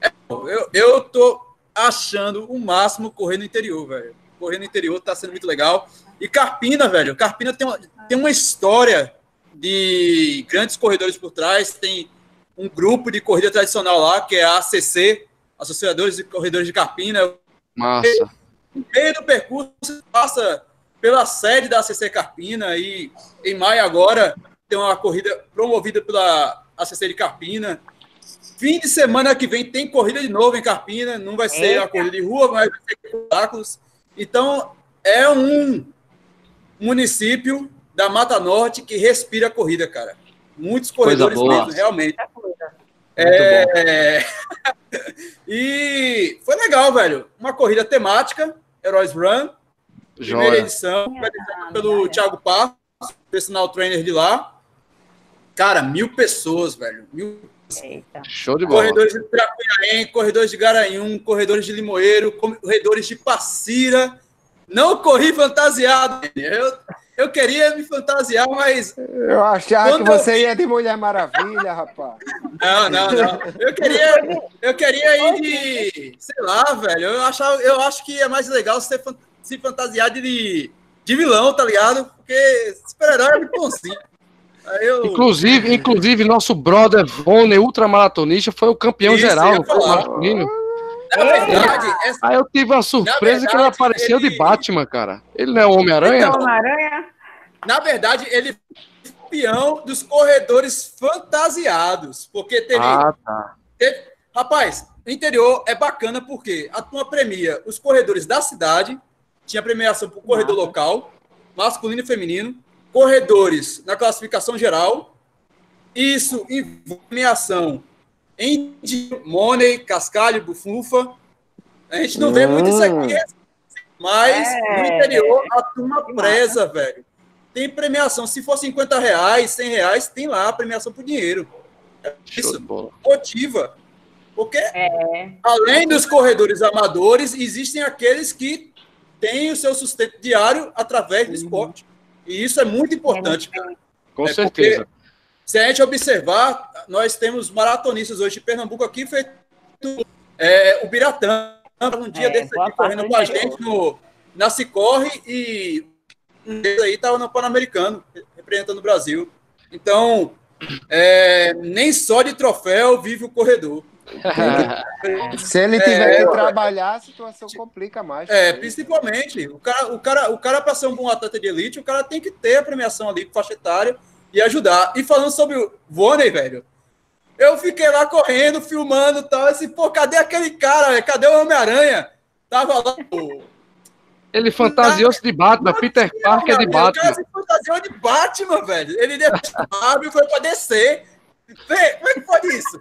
É, eu, eu tô achando o máximo correr no interior, velho. Correr no interior tá sendo muito legal. E Carpina, velho. Carpina tem uma, tem uma história de grandes corredores por trás. Tem um grupo de corrida tradicional lá, que é a ACC, Associadores de Corredores de Carpina. Massa. No meio do percurso, passa pela sede da ACC Carpina e em maio agora tem uma corrida promovida pela ACC de Carpina. Fim de semana que vem tem corrida de novo em Carpina, não vai ser Eita. a corrida de rua, mas vai ser obstáculos. Então, é um município da Mata Norte que respira a corrida, cara. Muitos corredores mesmo, realmente. É... [laughs] e foi legal, velho. Uma corrida temática, Heróis Run, Primeira Joia. edição, pelo Thiago Passos, personal trainer de lá. Cara, mil pessoas, velho. Mil Eita. Show de bola. Corredores de Trapunhaém, corredores de Garanhum, corredores de Limoeiro, corredores de Passira. Não corri fantasiado. Eu, eu queria me fantasiar, mas. Eu achava que você eu... ia de Mulher Maravilha, rapaz. Não, não, não. Eu queria, eu queria ir de. Sei lá, velho. Eu, achava, eu acho que é mais legal ser fantasiado se fantasiar de, de vilão, tá ligado? Porque super-herói é muito bonzinho. Eu... Inclusive, inclusive, nosso brother Vone, ultramaratonista, foi o campeão Isso, geral no masculino. Na verdade, essa... Aí eu tive uma surpresa verdade, que ele apareceu ele... de Batman, cara. Ele não é o Homem-Aranha? Então, Homem-Aranha? Na verdade, ele é campeão dos corredores fantasiados. Porque teve. Ah, tá. Teve... Rapaz, o interior é bacana porque a turma premia os corredores da cidade tinha premiação para o corredor local, masculino e feminino, corredores na classificação geral. Isso em premiação em Money, Cascalho, Bufunfa. A gente não vê muito isso aqui, mas é. no interior a turma preza, velho. Tem premiação. Se for 50 reais, 100 reais, tem lá a premiação por dinheiro. Isso motiva. Porque, é. além dos corredores amadores, existem aqueles que tem o seu sustento diário através do uhum. esporte. E isso é muito importante, cara. Com é certeza. se a gente observar, nós temos maratonistas hoje de Pernambuco aqui, feito é, o Biratã, um dia é, desse aqui correndo com a gente no, na Cicorre e um deles aí estava no Pan-Americano, representando o Brasil. Então, é, nem só de troféu vive o corredor. [laughs] Se ele tiver é, que trabalhar, a [laughs] situação complica mais. É, principalmente. O cara, o cara, o cara para ser um bom atleta de elite, o cara tem que ter a premiação ali com faixa etária e ajudar. E falando sobre o Vônei, velho, eu fiquei lá correndo, filmando e tal. Assim, pô, cadê aquele cara? Cadê o Homem-Aranha? Tava lá. Ele fantasiou-se de Batman, Peter Parker de Batman. O cara se fantasiou de Batman, velho. Ele deixou e foi pra descer. Vê, como é que foi isso?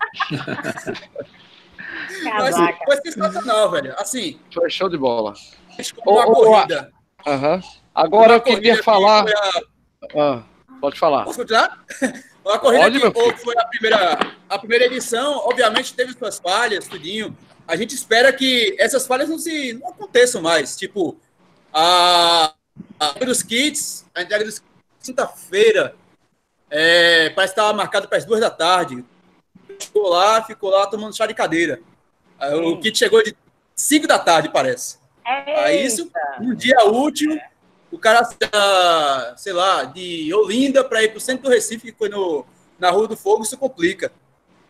Mas, foi sensacional, velho. Assim. Foi show de bola. Uma oh, corrida. Oh, uh -huh. Agora eu queria falar. A... Ah, pode falar. Posso continuar? A corrida Pode, que foi a primeira, a primeira edição, obviamente teve suas falhas, tudinho. A gente espera que essas falhas não se não aconteçam mais. Tipo, a, a dos kits, a entrega dos quinta-feira, é, parece que estava marcado para as duas da tarde. Ficou lá, ficou lá tomando chá de cadeira. O kit chegou de 5 da tarde, parece. Eita. Aí isso, um dia útil, o cara, sei lá, de Olinda para ir para o centro do Recife, que foi no, na Rua do Fogo, isso complica.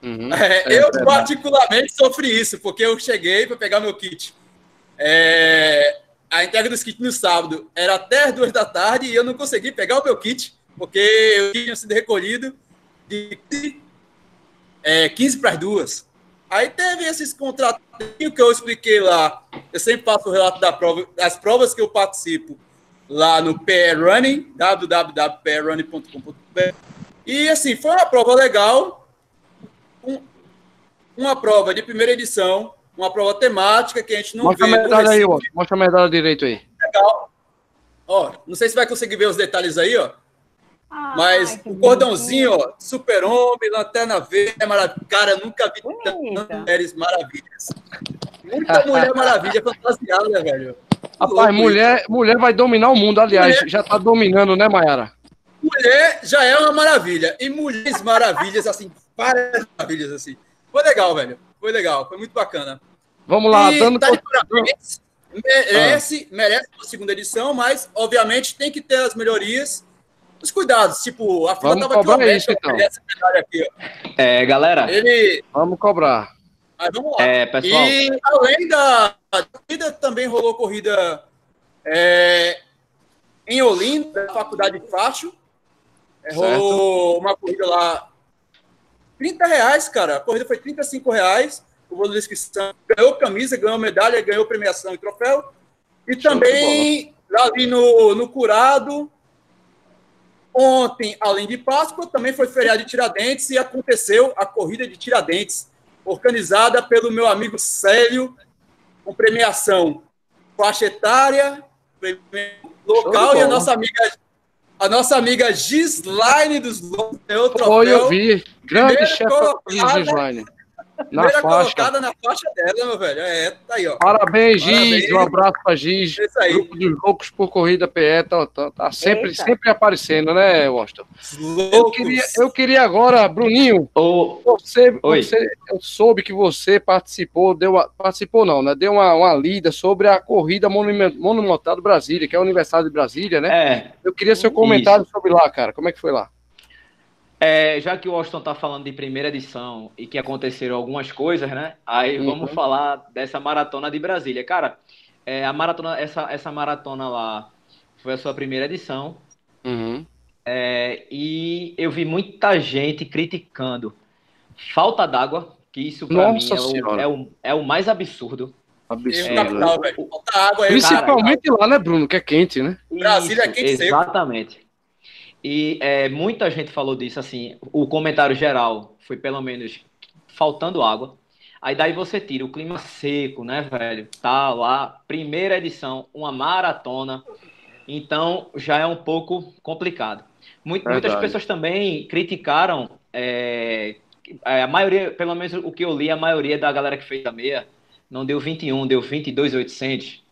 Uhum, é, é, eu, particularmente, sofri isso, porque eu cheguei para pegar meu kit. É, a entrega dos kits no sábado era até as duas da tarde e eu não consegui pegar o meu kit, porque eu tinha sido recolhido de é, 15 para as duas. Aí teve esses contratinhos que eu expliquei lá. Eu sempre faço o relato da prova, das provas que eu participo lá no PR Running, www.prrunning.com.br. E assim, foi uma prova legal, um, uma prova de primeira edição, uma prova temática que a gente não Mostra vê. A medalha aí, ó. Mostra a medalha direito aí. Legal. Ó, não sei se vai conseguir ver os detalhes aí, ó. Ah, Mas o cordãozinho, ó, super-homem, lanterna verde, maravilha. Cara, nunca vi tantas mulheres maravilhas. Muita mulher maravilha fantasiada, velho? Rapaz, mulher, mulher vai dominar o mundo, aliás, mulher... já tá dominando, né, Mayara? Mulher já é uma maravilha. E mulheres maravilhas, assim, várias maravilhas, assim. Foi legal, velho. Foi legal, foi muito bacana. Vamos lá, e dando. Tá merece, ah. merece a segunda edição, mas, obviamente, tem que ter as melhorias os cuidados, tipo, a fila vamos tava cobrar isso, então. Aqui, é, galera. Ele... Vamos cobrar. Mas vamos lá. É, pessoal. E além da corrida, também rolou corrida é, em Olinda, na Faculdade de Fácio. É, rolou uma corrida lá. 30 reais, cara. A corrida foi 35 reais. O valor da inscrição ganhou camisa, ganhou medalha, ganhou premiação e troféu. E também, ali no, no Curado, Ontem, além de Páscoa, também foi feriado de Tiradentes e aconteceu a corrida de Tiradentes, organizada pelo meu amigo Célio, com premiação faixa etária, local e a nossa amiga a nossa amiga Gislaine dos Lobos ganhou Foi, eu vi. Grande chefe Gislaine. Na Primeira faixa. colocada na faixa dela, meu velho. É, tá aí, ó. Parabéns, Parabéns. Giz. Um abraço pra Giz. É isso aí. Grupo dos Loucos por Corrida PE. Tá, tá, tá sempre, sempre aparecendo, né, Washington? Eu queria, eu queria agora, Bruninho, oh. você, você, eu soube que você participou, deu participou não, né? Deu uma, uma lida sobre a corrida monumental do Brasília, que é o aniversário de Brasília, né? É. Eu queria seu comentário Isso. sobre lá, cara. Como é que foi lá? É, já que o Washington está falando de primeira edição e que aconteceram algumas coisas, né? Aí uhum. vamos falar dessa maratona de Brasília. Cara, é, a maratona, essa, essa maratona lá foi a sua primeira edição. Uhum. É, e eu vi muita gente criticando falta d'água, que isso para mim é o, é o, é, o, mais absurdo. Absurdo. É, falta água Principalmente cara, lá, né, Bruno? Que é quente, né? Brasília é quente Exatamente. Seco. E é, muita gente falou disso, assim, o comentário geral foi pelo menos faltando água. Aí daí você tira o clima seco, né, velho? Tá lá, primeira edição, uma maratona. Então já é um pouco complicado. muitas pessoas também criticaram é, é, a maioria, pelo menos o que eu li, a maioria da galera que fez a meia não deu 21, deu 22,800,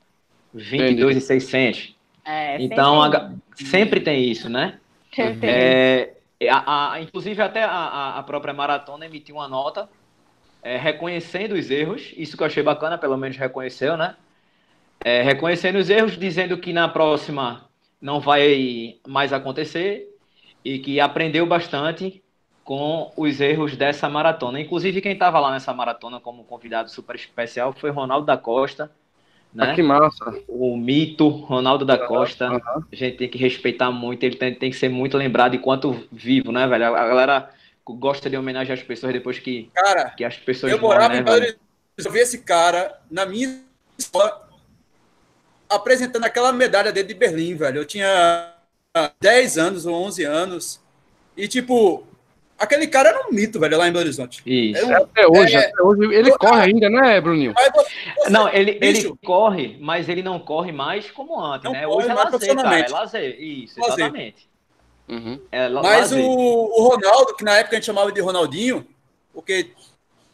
22,600. É, então, sempre... A, sempre tem isso, né? É, A, a, inclusive, até a, a própria maratona emitiu uma nota é, reconhecendo os erros, isso que eu achei bacana, pelo menos reconheceu, né? É, reconhecendo os erros, dizendo que na próxima não vai mais acontecer e que aprendeu bastante com os erros dessa maratona. Inclusive, quem estava lá nessa maratona como convidado super especial foi Ronaldo da Costa. Né? Ah, que massa. O mito Ronaldo da Costa. Uhum. A gente tem que respeitar muito, ele tem, tem que ser muito lembrado enquanto vivo, né, velho? A galera gosta de homenagear as pessoas depois que, Cara, que as pessoas eu morava morrem, em né, Belo? Horizonte, eu vi esse cara na minha escola apresentando aquela medalha dele de Berlim, velho. Eu tinha 10 anos ou 11 anos. E, tipo, aquele cara era um mito, velho, lá em Belo Horizonte. Isso. Um- Até hoje, É. até hoje. Ele corre ainda, né, Bruninho? Você- Não, ele, bicho, ele corre, mas ele não corre mais como antes, Não né? corre Hoje é lazer, cara. É lazer. Isso, Lazer. exatamente. Uhum. É la- Mas lazer. o, o Ronaldo, que na época a gente chamava de Ronaldinho, porque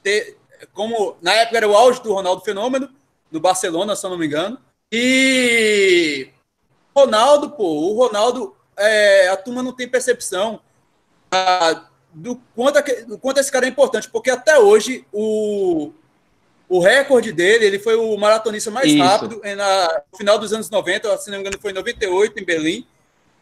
te- como na época era o auge do Ronaldo Fenômeno, no Barcelona, se eu não me engano. E Ronaldo, pô, o Ronaldo, é, a turma não tem percepção ah, do, quanto, do quanto esse cara é importante, porque até hoje o, o recorde dele, ele foi o maratonista mais Isso. rápido na, no final dos anos 90, se não me engano, foi em 98 em Berlim.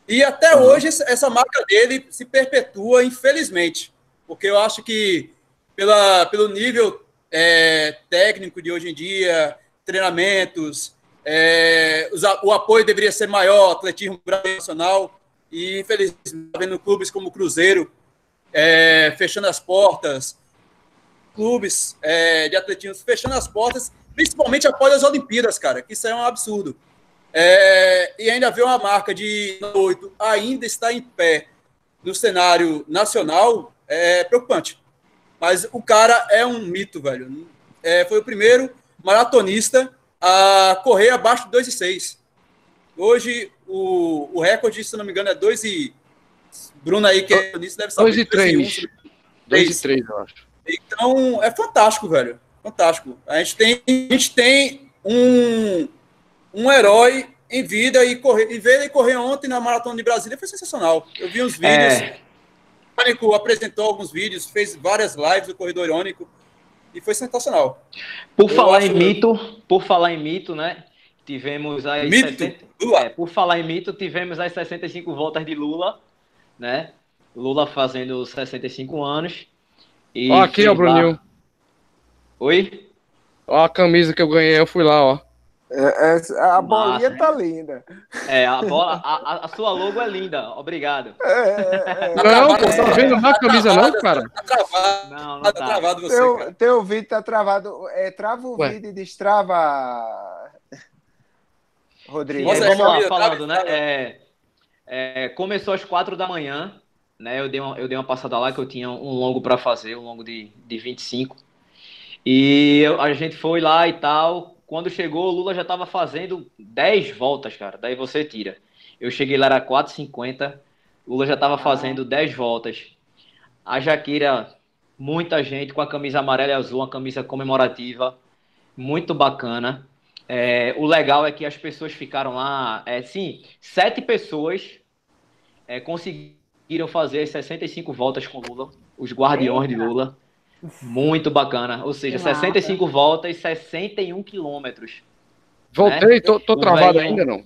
E até Uhum. hoje essa marca dele se perpetua, infelizmente, porque eu acho que pela, pelo nível é, técnico de hoje em dia, treinamentos, é, o apoio deveria ser maior, atletismo nacional, e infelizmente tá vendo clubes como o Cruzeiro é, fechando as portas, clubes é, de atletismo fechando as portas, principalmente após as Olimpíadas, cara, que isso é um absurdo. É, e ainda ver uma marca de 8 ainda está em pé no cenário nacional é preocupante. Mas o cara é um mito, velho. É, foi o primeiro maratonista a correr abaixo de 2,6. Hoje, o, o recorde, se não me engano, é 2 e... Bruno aí, que é nisso, deve saber. 2 e 3. 2 e 3, eu acho. Então, é fantástico, velho. Fantástico. A gente tem, a gente tem um, um herói em vida e, correr, e ver ele correr ontem na Maratona de Brasília foi sensacional. Eu vi uns vídeos. É, O Irônico apresentou alguns vídeos, fez várias lives do Corredor Irônico e foi sensacional. por Eu falar em mito, por falar em mito, né? Tivemos as Mito? 70 Lula. É, por falar em mito, tivemos as 65 voltas de Lula, né? Lula fazendo 65 anos. E Ó, aqui, ó, lá- Bruninho. Oi? Ó a camisa que eu ganhei, eu fui lá, ó. É, é, a bolinha Massa. tá linda. É, a bola, a, a- a sua logo é linda, obrigado. É, é, é. Não, travado, pô, tá vendo na camisa não, cara? Tá travado, Não, não tá tá. travado você, Teu, cara. teu vídeo tá travado. É, trava o Ué. vídeo e destrava. Rodrigo. Nossa, vamos lá, falando, tá- né? tá- É, é, começou às quatro da manhã, né? Eu dei uma, eu dei uma passada lá que eu tinha um longo para fazer, um longo de, de 25. E eu- a gente foi lá e tal. Quando chegou, o Lula já estava fazendo 10 voltas, cara. Daí você tira. Eu cheguei lá, era 4,50. O Lula já estava fazendo 10 voltas. A Jaqueira, muita gente com a camisa amarela e azul, uma camisa comemorativa, muito bacana. É, o legal é que as pessoas ficaram lá, é, sim, sete pessoas é, conseguiram fazer as 65 voltas com Lula, os guardiões de Lula. Muito bacana. Ou seja, Que massa. 65 voltas, 61 quilômetros. Voltei, tô, tô O travado velho- ainda, não.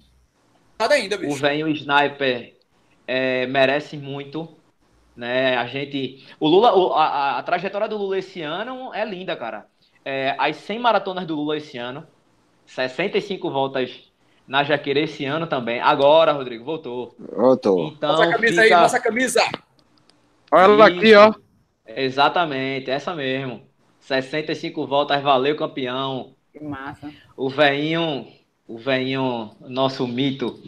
Nada ainda, O bicho. velho sniper é, merece muito. Né? A gente. O Lula, o- a, a- a trajetória do Lula esse ano é linda, cara. É, as 100 maratonas do Lula esse ano, 65 voltas na Jaqueira esse ano também. Agora, Rodrigo, voltou. Voltou. Então, Mostra a camisa aí, fica- mostra a camisa. Olha ela aqui, ó. Exatamente, essa mesmo. 65 voltas, valeu, campeão. Que massa. O veinho, o veinho, nosso mito.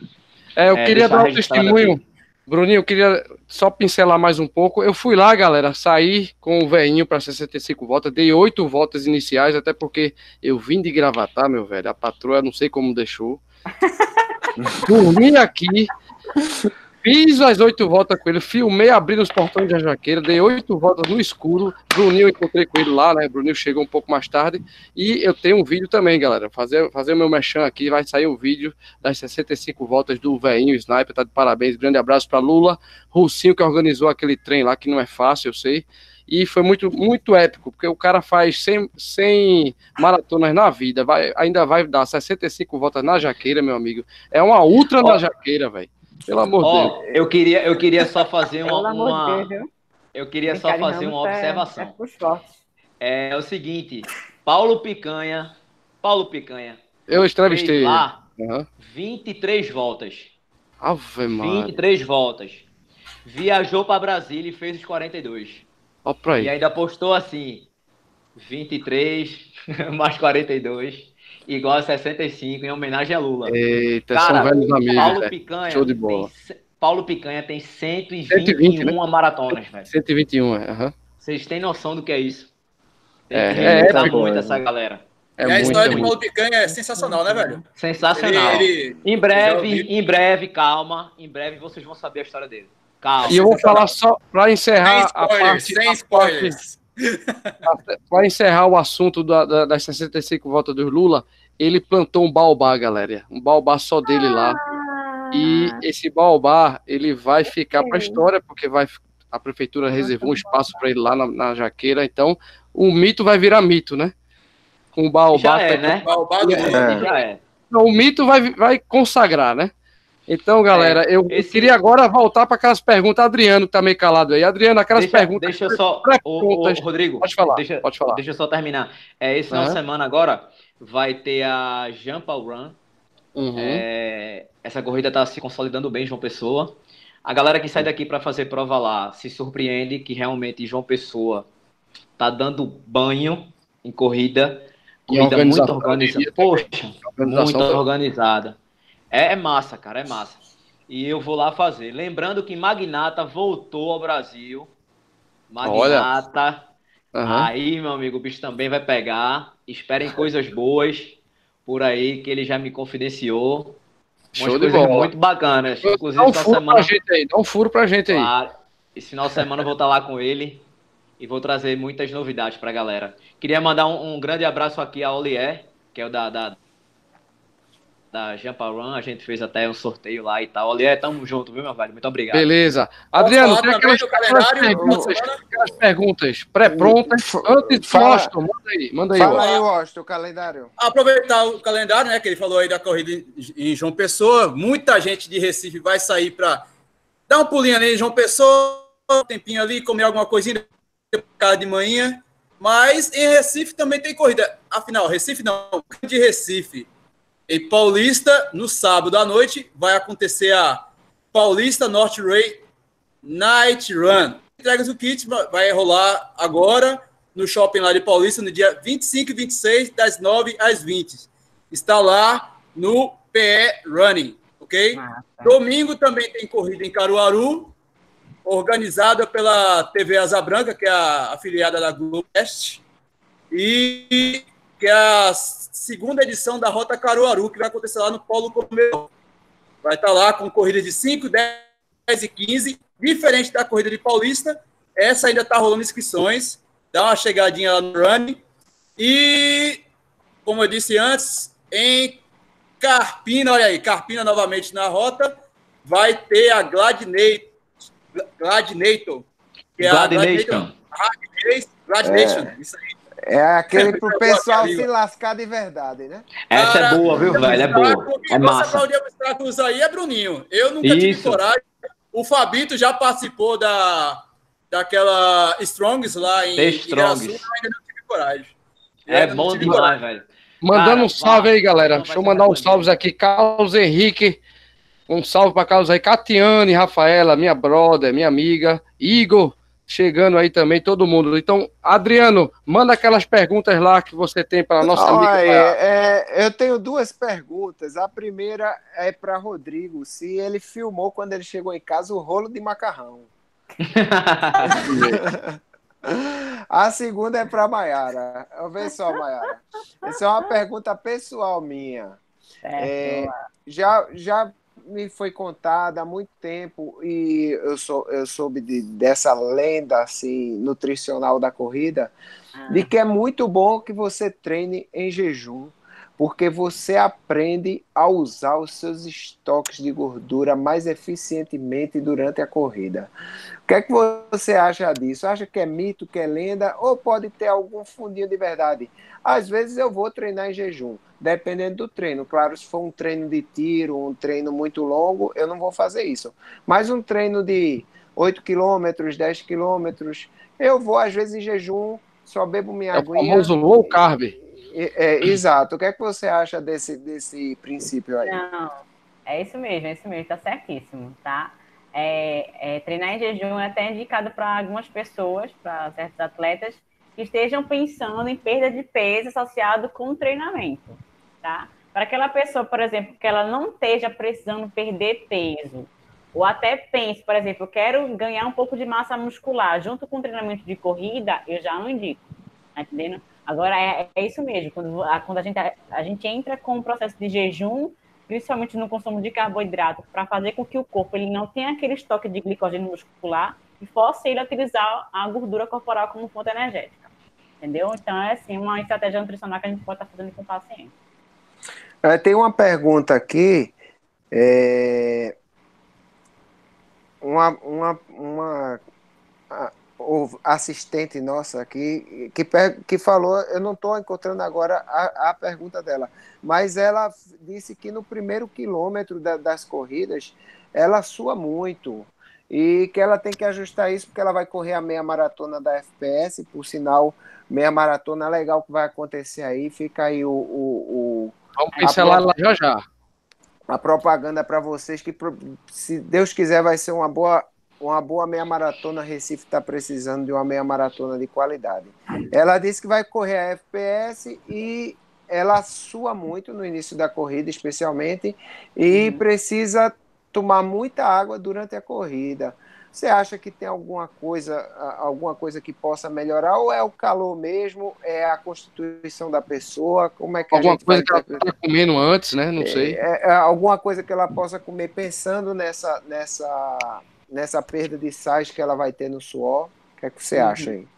É, eu É, queria dar um testemunho. Bruninho, eu queria só pincelar mais um pouco. Eu fui lá, galera, saí com o veinho para 65 voltas, dei oito voltas iniciais, até porque eu vim de gravatar, meu velho. A patroa não sei como deixou. Dormi aqui, Fiz as oito voltas com ele, filmei abrindo os portões da jaqueira, dei oito voltas no escuro. Bruninho, encontrei com ele lá, né? Bruninho chegou um pouco mais tarde. E eu tenho um vídeo também, galera. Fazer, fazer o meu mechan aqui, vai sair um vídeo das 65 voltas do veinho Sniper. Tá de parabéns. Grande abraço para Lula, Russinho, que organizou aquele trem lá, que não é fácil, eu sei. E foi muito, muito épico, porque o cara faz 100, 100 maratonas na vida, vai, ainda vai dar 65 voltas na jaqueira, meu amigo. É uma ultra na jaqueira, velho. Pelo amor de Deus. Eu queria, eu queria só fazer uma. uma eu queria só fazer uma observação. É, é, o seguinte: Paulo Picanha. Paulo Picanha. Eu entrevistei. Lá uhum. 23 voltas. Ave 23 voltas. Viajou para Brasília e fez os 42. Ó pra aí. E ainda postou assim: 23 [laughs] mais 42 igual a 65, em homenagem a Lula. Eita, Cara, são velhos amigos. Paulo é. Picanha. Show de bola. Tem, Paulo Picanha tem 121 120, né? maratonas, velho. 121, é. Uhum. Vocês têm noção do que é isso? Tem é, é, é muito essa galera. É e a história de Paulo Picanha é sensacional, né, velho? Sensacional. Ele, ele... Em breve, em breve, calma. Em breve vocês vão saber a história dele. Calma. E eu vou falar só para encerrar a parte. Sem spoilers. Para encerrar o assunto da, da, das 65 votos do Lula, ele plantou um baobá, galera. Um baobá só dele lá. E ah. esse baobá, ele vai ficar para a história, porque vai, a prefeitura reservou um espaço para ele lá na, na, jaqueira. Então, o mito vai virar mito, né? Com o baobá. Já é, né? Baobá do é. Já é. Então, o mito vai, vai consagrar, né? Então, galera, é, eu esse... queria agora voltar para aquelas perguntas. Adriano, que tá meio calado aí. Adriano, aquelas deixa, perguntas. Deixa eu só. Rodrigo, pode falar. Deixa, pode falar. Deixa eu só terminar. É, esse final de semana agora vai ter a Jump Run. Uhum. É, essa corrida está se consolidando bem, João Pessoa. A galera que sai daqui para fazer prova lá se surpreende que realmente João Pessoa tá dando banho em corrida. Corrida muito organizada. Poxa, muito organizada. É, é massa, cara, é massa. E eu vou lá fazer. Lembrando que Magnata voltou ao Brasil. Magnata. Uhum. Aí, meu amigo, o bicho também vai pegar. Esperem coisas boas por aí que ele já me confidenciou. Show de bola. muito bacanas. Inclusive, dá um furo semana... pra gente aí. Dá um furo pra gente aí. Claro. Esse final de semana eu vou estar lá com ele e vou trazer muitas novidades pra galera. Queria mandar um, um grande abraço aqui a Olier, que é o da, da da Jampa Run, a gente fez até um sorteio lá e tal. Ali é, tamo junto, viu, meu velho? Muito obrigado. Beleza. Adriano, tem aquelas, aquelas perguntas, aquelas perguntas pré-prontas. Antes do Washington, manda aí, manda aí. Fala aí, Washington, o calendário. Aproveitar o calendário, né, que ele falou aí da corrida em João Pessoa. Muita gente de Recife vai sair para dar um pulinho ali em João Pessoa, um tempinho ali, comer alguma coisinha de manhã. Mas em Recife também tem corrida. Afinal, Recife não, de Recife em Paulista, no sábado à noite, vai acontecer a Paulista North Ray Night Run. Entregas do kit vai rolar agora no shopping lá de Paulista, no dia 25 e 26, das 9 às 20. Está lá no PE Running, ok? Domingo também tem corrida em Caruaru, organizada pela TV Asa Branca, que é a afiliada da Globo West, e que é a segunda edição da Rota Caruaru, que vai acontecer lá no Polo Comeu. Vai estar lá com corrida de 5, 10 e 15, diferente da corrida de Paulista. Essa ainda está rolando inscrições. Dá uma chegadinha lá no Running. E, como eu disse antes, em Carpina, olha aí, Carpina novamente na rota, vai ter a Gladinator. Gladinator que é Gladinator. a Gladinator. Gladinator, é. isso aí. É aquele pro [laughs] pessoal se lascar de verdade, né? Essa Cara, é boa, viu, velho? É boa. É massa. Cruz aí é Bruninho. Eu nunca Isso. tive coragem. O Fabito já participou da, daquela Strongs lá em Strongs. ainda não tive coragem. É, é bom demais, coragem. velho. Mandando Cara, um salve aí, galera. Deixa eu mandar uns salves aqui. Carlos Henrique. Um salve para Carlos aí. Catiane, Rafaela, minha brother, minha amiga. Igor chegando aí também, todo mundo. Então, Adriano, manda aquelas perguntas lá que você tem para a nossa amiga. É, eu tenho duas perguntas. A primeira é para Rodrigo, se ele filmou quando ele chegou em casa o rolo de macarrão. [laughs] a segunda é para Maiara. Vê só, Maiara. Essa é uma pergunta pessoal minha. É, já, já me foi contada há muito tempo e eu, sou, eu soube de, dessa lenda assim, nutricional da corrida, ah. de que é muito bom que você treine em jejum porque você aprende a usar os seus estoques de gordura mais eficientemente durante a corrida. O que é que você acha disso? Acha que é mito, que é lenda, ou pode ter algum fundinho de verdade? Às vezes eu vou treinar em jejum, dependendo do treino. Claro, se for um treino de tiro, um treino muito longo, eu não vou fazer isso. Mas um treino de 8 quilômetros, 10 quilômetros, eu vou às vezes em jejum, só bebo minha é aguinha. O famoso low carb. É, exato. O que é que você acha desse, desse princípio aí? Não, é isso mesmo, é isso mesmo, tá certíssimo, tá? É, é, treinar em jejum é até indicado para algumas pessoas, para certos atletas, que estejam pensando em perda de peso associado com treinamento, tá? Para aquela pessoa, por exemplo, que ela não esteja precisando perder peso, ou até pense, por exemplo, eu quero ganhar um pouco de massa muscular junto com o treinamento de corrida, eu já não indico, tá entendendo? Agora, é, é isso mesmo, quando, a, quando a, gente, a, a gente entra com o processo de jejum, principalmente no consumo de carboidrato, para fazer com que o corpo ele não tenha aquele estoque de glicogênio muscular e force ele a utilizar a gordura corporal como fonte energética. Entendeu? Então, é assim, uma estratégia nutricional que a gente pode estar fazendo com o paciente. É, tem uma pergunta aqui. É... Uma, uma, uma assistente nossa aqui que, que falou, eu não estou encontrando agora a, a, pergunta dela, mas ela disse que no primeiro quilômetro da, das corridas ela sua muito e que ela tem que ajustar isso porque ela vai correr a meia maratona da FPS, por sinal, meia maratona legal que vai acontecer aí, fica aí o. o, o Vamos pincelar lá já já. A propaganda para vocês que, se Deus quiser, vai ser uma boa uma boa meia maratona, Recife está precisando de uma meia maratona de qualidade. Ela disse que vai correr a FPS e ela sua muito no início da corrida, especialmente, e uhum. precisa tomar muita água durante a corrida. Você acha que tem alguma coisa, alguma coisa que possa melhorar ou é o calor mesmo? É a constituição da pessoa? Como é que alguma coisa que ela está comendo antes, né? Não é, sei. É, é, alguma coisa que ela possa comer pensando nessa nessa nessa perda de sais que ela vai ter no suor? O que é que você uhum. acha aí?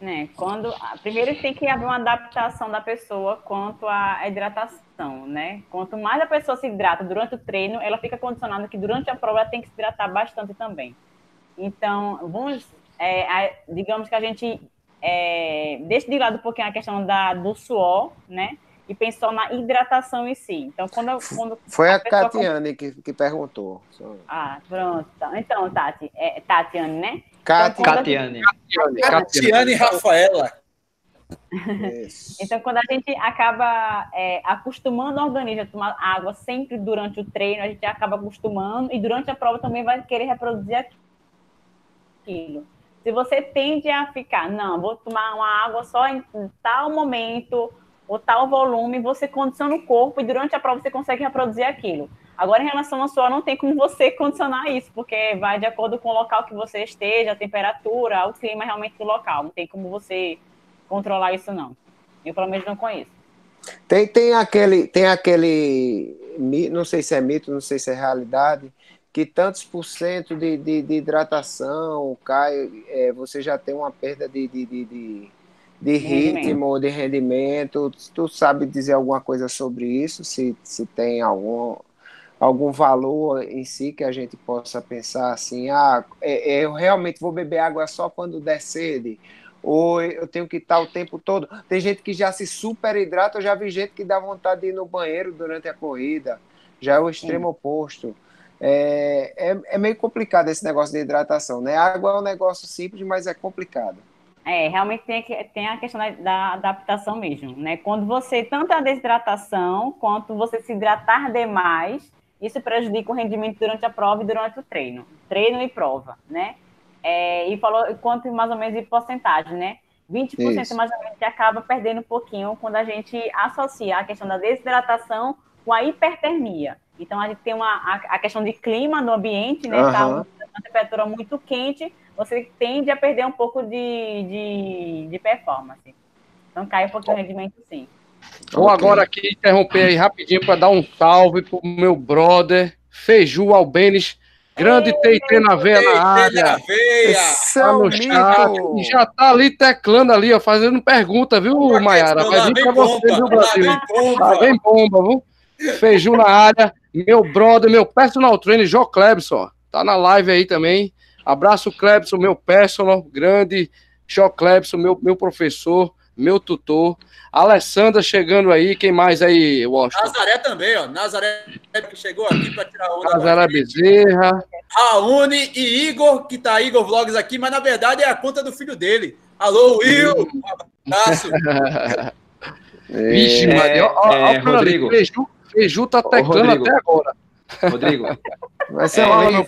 Né, quando primeiro tem que haver uma adaptação da pessoa quanto à hidratação, né? Quanto mais a pessoa se hidrata durante o treino, ela fica condicionada que durante a prova ela tem que se hidratar bastante também. Então, vamos, é, digamos que a gente é, deixa de lado um pouquinho a questão da, do suor, né? e pensou na hidratação em si. Então, quando, quando foi a, a Catiane que, que perguntou. Ah, pronto. Então, Tati, é, Tatiane, né? Cati... Então, Catiane. Catiane. Catiane Rafaela. Então, quando a gente acaba é, acostumando o organismo a tomar água sempre durante o treino, a gente acaba acostumando e durante a prova também vai querer reproduzir aquilo. Se você tende a ficar, não, vou tomar uma água só em tal momento, o tal volume, você condiciona o corpo e durante a prova você consegue reproduzir aquilo. Agora, em relação ao suor, não tem como você condicionar isso, porque vai de acordo com o local que você esteja, a temperatura, o clima realmente do local. Não tem como você controlar isso, não. Eu, pelo menos, não conheço. Tem, tem, aquele, tem aquele, não sei se é mito, não sei se é realidade, que tantos por cento de, de, de hidratação cai, é, você já tem uma perda de, de, de de ritmo, de rendimento. Tu sabe dizer alguma coisa sobre isso? Se, se tem algum, algum valor em si que a gente possa pensar assim, ah, é, é, eu realmente vou beber água só quando der sede, ou eu tenho que estar o tempo todo. Tem gente que já se super hidrata, eu já vi gente que dá vontade de ir no banheiro durante a corrida, já é o extremo Sim. oposto. É, é, é meio complicado esse negócio de hidratação, né? Água é um negócio simples, mas é complicado. É, realmente tem, tem a questão da, da, adaptação mesmo, né? Quando você, tanto a desidratação, quanto você se hidratar demais, isso prejudica o rendimento durante a prova e durante o treino. Treino e prova, né? É, e falou quanto mais ou menos de porcentagem, né? 20% isso. mais ou menos que acaba perdendo um pouquinho quando a gente associa a questão da desidratação com a hipertermia. Então a gente tem uma, a, a questão de clima no ambiente, né? Uhum. Tá uma, uma temperatura muito quente, você tende a perder um pouco de, de, de performance. Então cai um pouquinho o rendimento, sim. Vou agora aqui interromper aí rapidinho para dar um salve pro meu brother, Feiju Albenes, grande TT na veia na área. Tá no chat. Já tá ali teclando ali, ó, fazendo pergunta, viu, Maiara? Vai vir pra você, viu, Brasil? Tá bem bomba, viu? Feiju na área, meu brother, meu personal trainer, Jô Klebson, tá na live aí também. Abraço, Klebson, meu personal, grande Jô Klebson, meu, meu professor, meu tutor. Alessandra chegando aí, quem mais aí, Washington? Nazaré também, ó. Nazaré que chegou aqui para tirar onda. Nazaré Bezerra. Raoni e Igor, que tá Igor Vlogs aqui, mas na verdade é a conta do filho dele. Alô, Will! Um abraço. [laughs] Vixe, é, ó, é, ó, Rodrigo. Feiju, Feiju tá teclando até agora. Rodrigo. Vai ser é, meu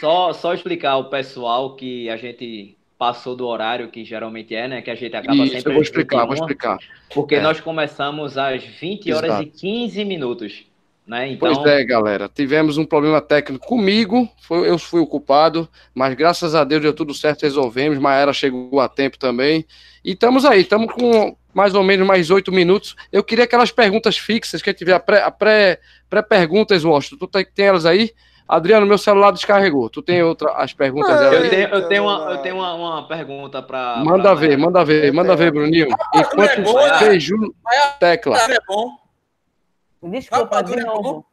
só, só explicar ao pessoal que a gente passou do horário que geralmente é, né? Que a gente acaba Isso, sempre. Eu vou explicar, vou explicar. Porque é. nós começamos às 20 horas Exato. e 15 minutos. Né? Então... Pois é, galera. Tivemos um problema técnico comigo, foi, eu fui o culpado, mas graças a Deus deu tudo certo, resolvemos. Maera chegou a tempo também. E estamos aí, estamos com mais ou menos mais oito minutos. Eu queria aquelas perguntas fixas, que tiver a pré-perguntas, pré, Washington. Tu tem, tem elas aí? Adriano, meu celular descarregou. Tu tem outra, as perguntas dela? Eu tenho, eu tenho, uma, eu tenho uma, uma pergunta para. Manda pra ver, manda ver, manda ver, Bruninho. Enquanto é bom, Feiju, tecla. É bom. Desculpa, Rapadura de novo. É bom.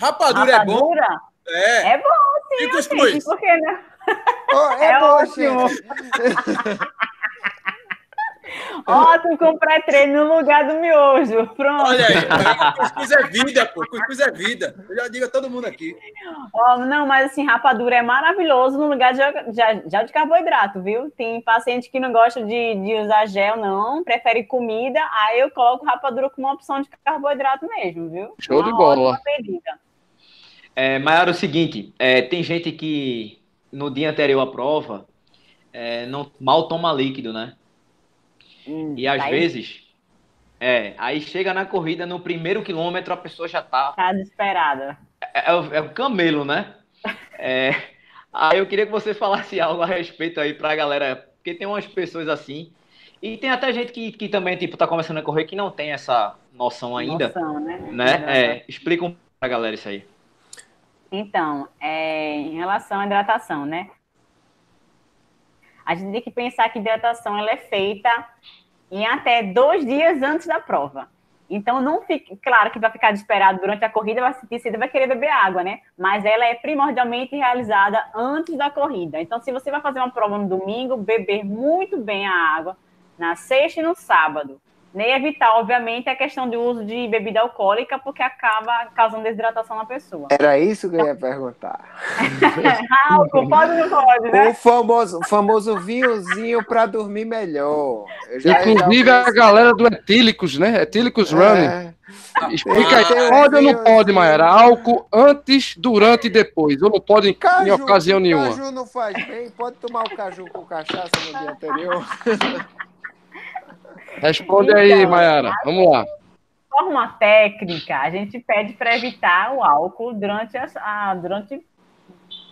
Rapadura, Rapadura, é bom. É. É bom, sim. E cuscuz? Por que não? Oh, é, [laughs] é bom, ótimo. [laughs] Ó, tu com pré-treino no lugar do miojo. Pronto. Olha aí, cuscuz é vida, pô. Cuscuz é vida. Eu já digo a todo mundo aqui. Ó, não, mas assim, rapadura é maravilhoso no lugar de, de, de carboidrato, viu? Tem paciente que não gosta de, de usar gel, não, prefere comida. Aí eu coloco rapadura como uma opção de carboidrato mesmo, viu? Show uma de bola. É, Maiara, o seguinte, é, tem gente que no dia anterior à prova é, não mal toma líquido, né? Hum, e às tá vezes, é, aí chega na corrida, no primeiro quilômetro, a pessoa já tá. Tá desesperada. É, é, é, o camelo, né? É, aí eu queria que você falasse algo a respeito aí pra galera, porque tem umas pessoas assim. E tem até gente que, que também, tipo, tá começando a correr que não tem essa noção ainda. Noção, né? né? É, explica um pra galera isso aí. Então, é, em relação à hidratação, né? A gente tem que pensar que hidratação ela é feita em até dois dias antes da prova. Então, não fique, claro que vai ficar desesperado durante a corrida, vai sentir sede, vai querer beber água, né? Mas ela é primordialmente realizada antes da corrida. Então, se você vai fazer uma prova no domingo, beber muito bem a água na sexta e no sábado. Nem evitar, obviamente, a questão do uso de bebida alcoólica, porque acaba causando desidratação na pessoa. Era isso que eu ia perguntar. Álcool, pode ou não pode, né? O famoso, famoso vinhozinho para dormir melhor. Já, Inclusive já a galera do Etílicos, né? Etílicos é. Running. Explica aí, pode ou não pode, Maera? Álcool antes, durante e depois. Ou não pode em, caju, em ocasião nenhuma? Caju não faz bem, pode tomar o caju com cachaça no dia anterior. [laughs] Responde então, aí, Mayara. Vamos lá. Forma técnica, a gente pede para evitar o álcool durante a, durante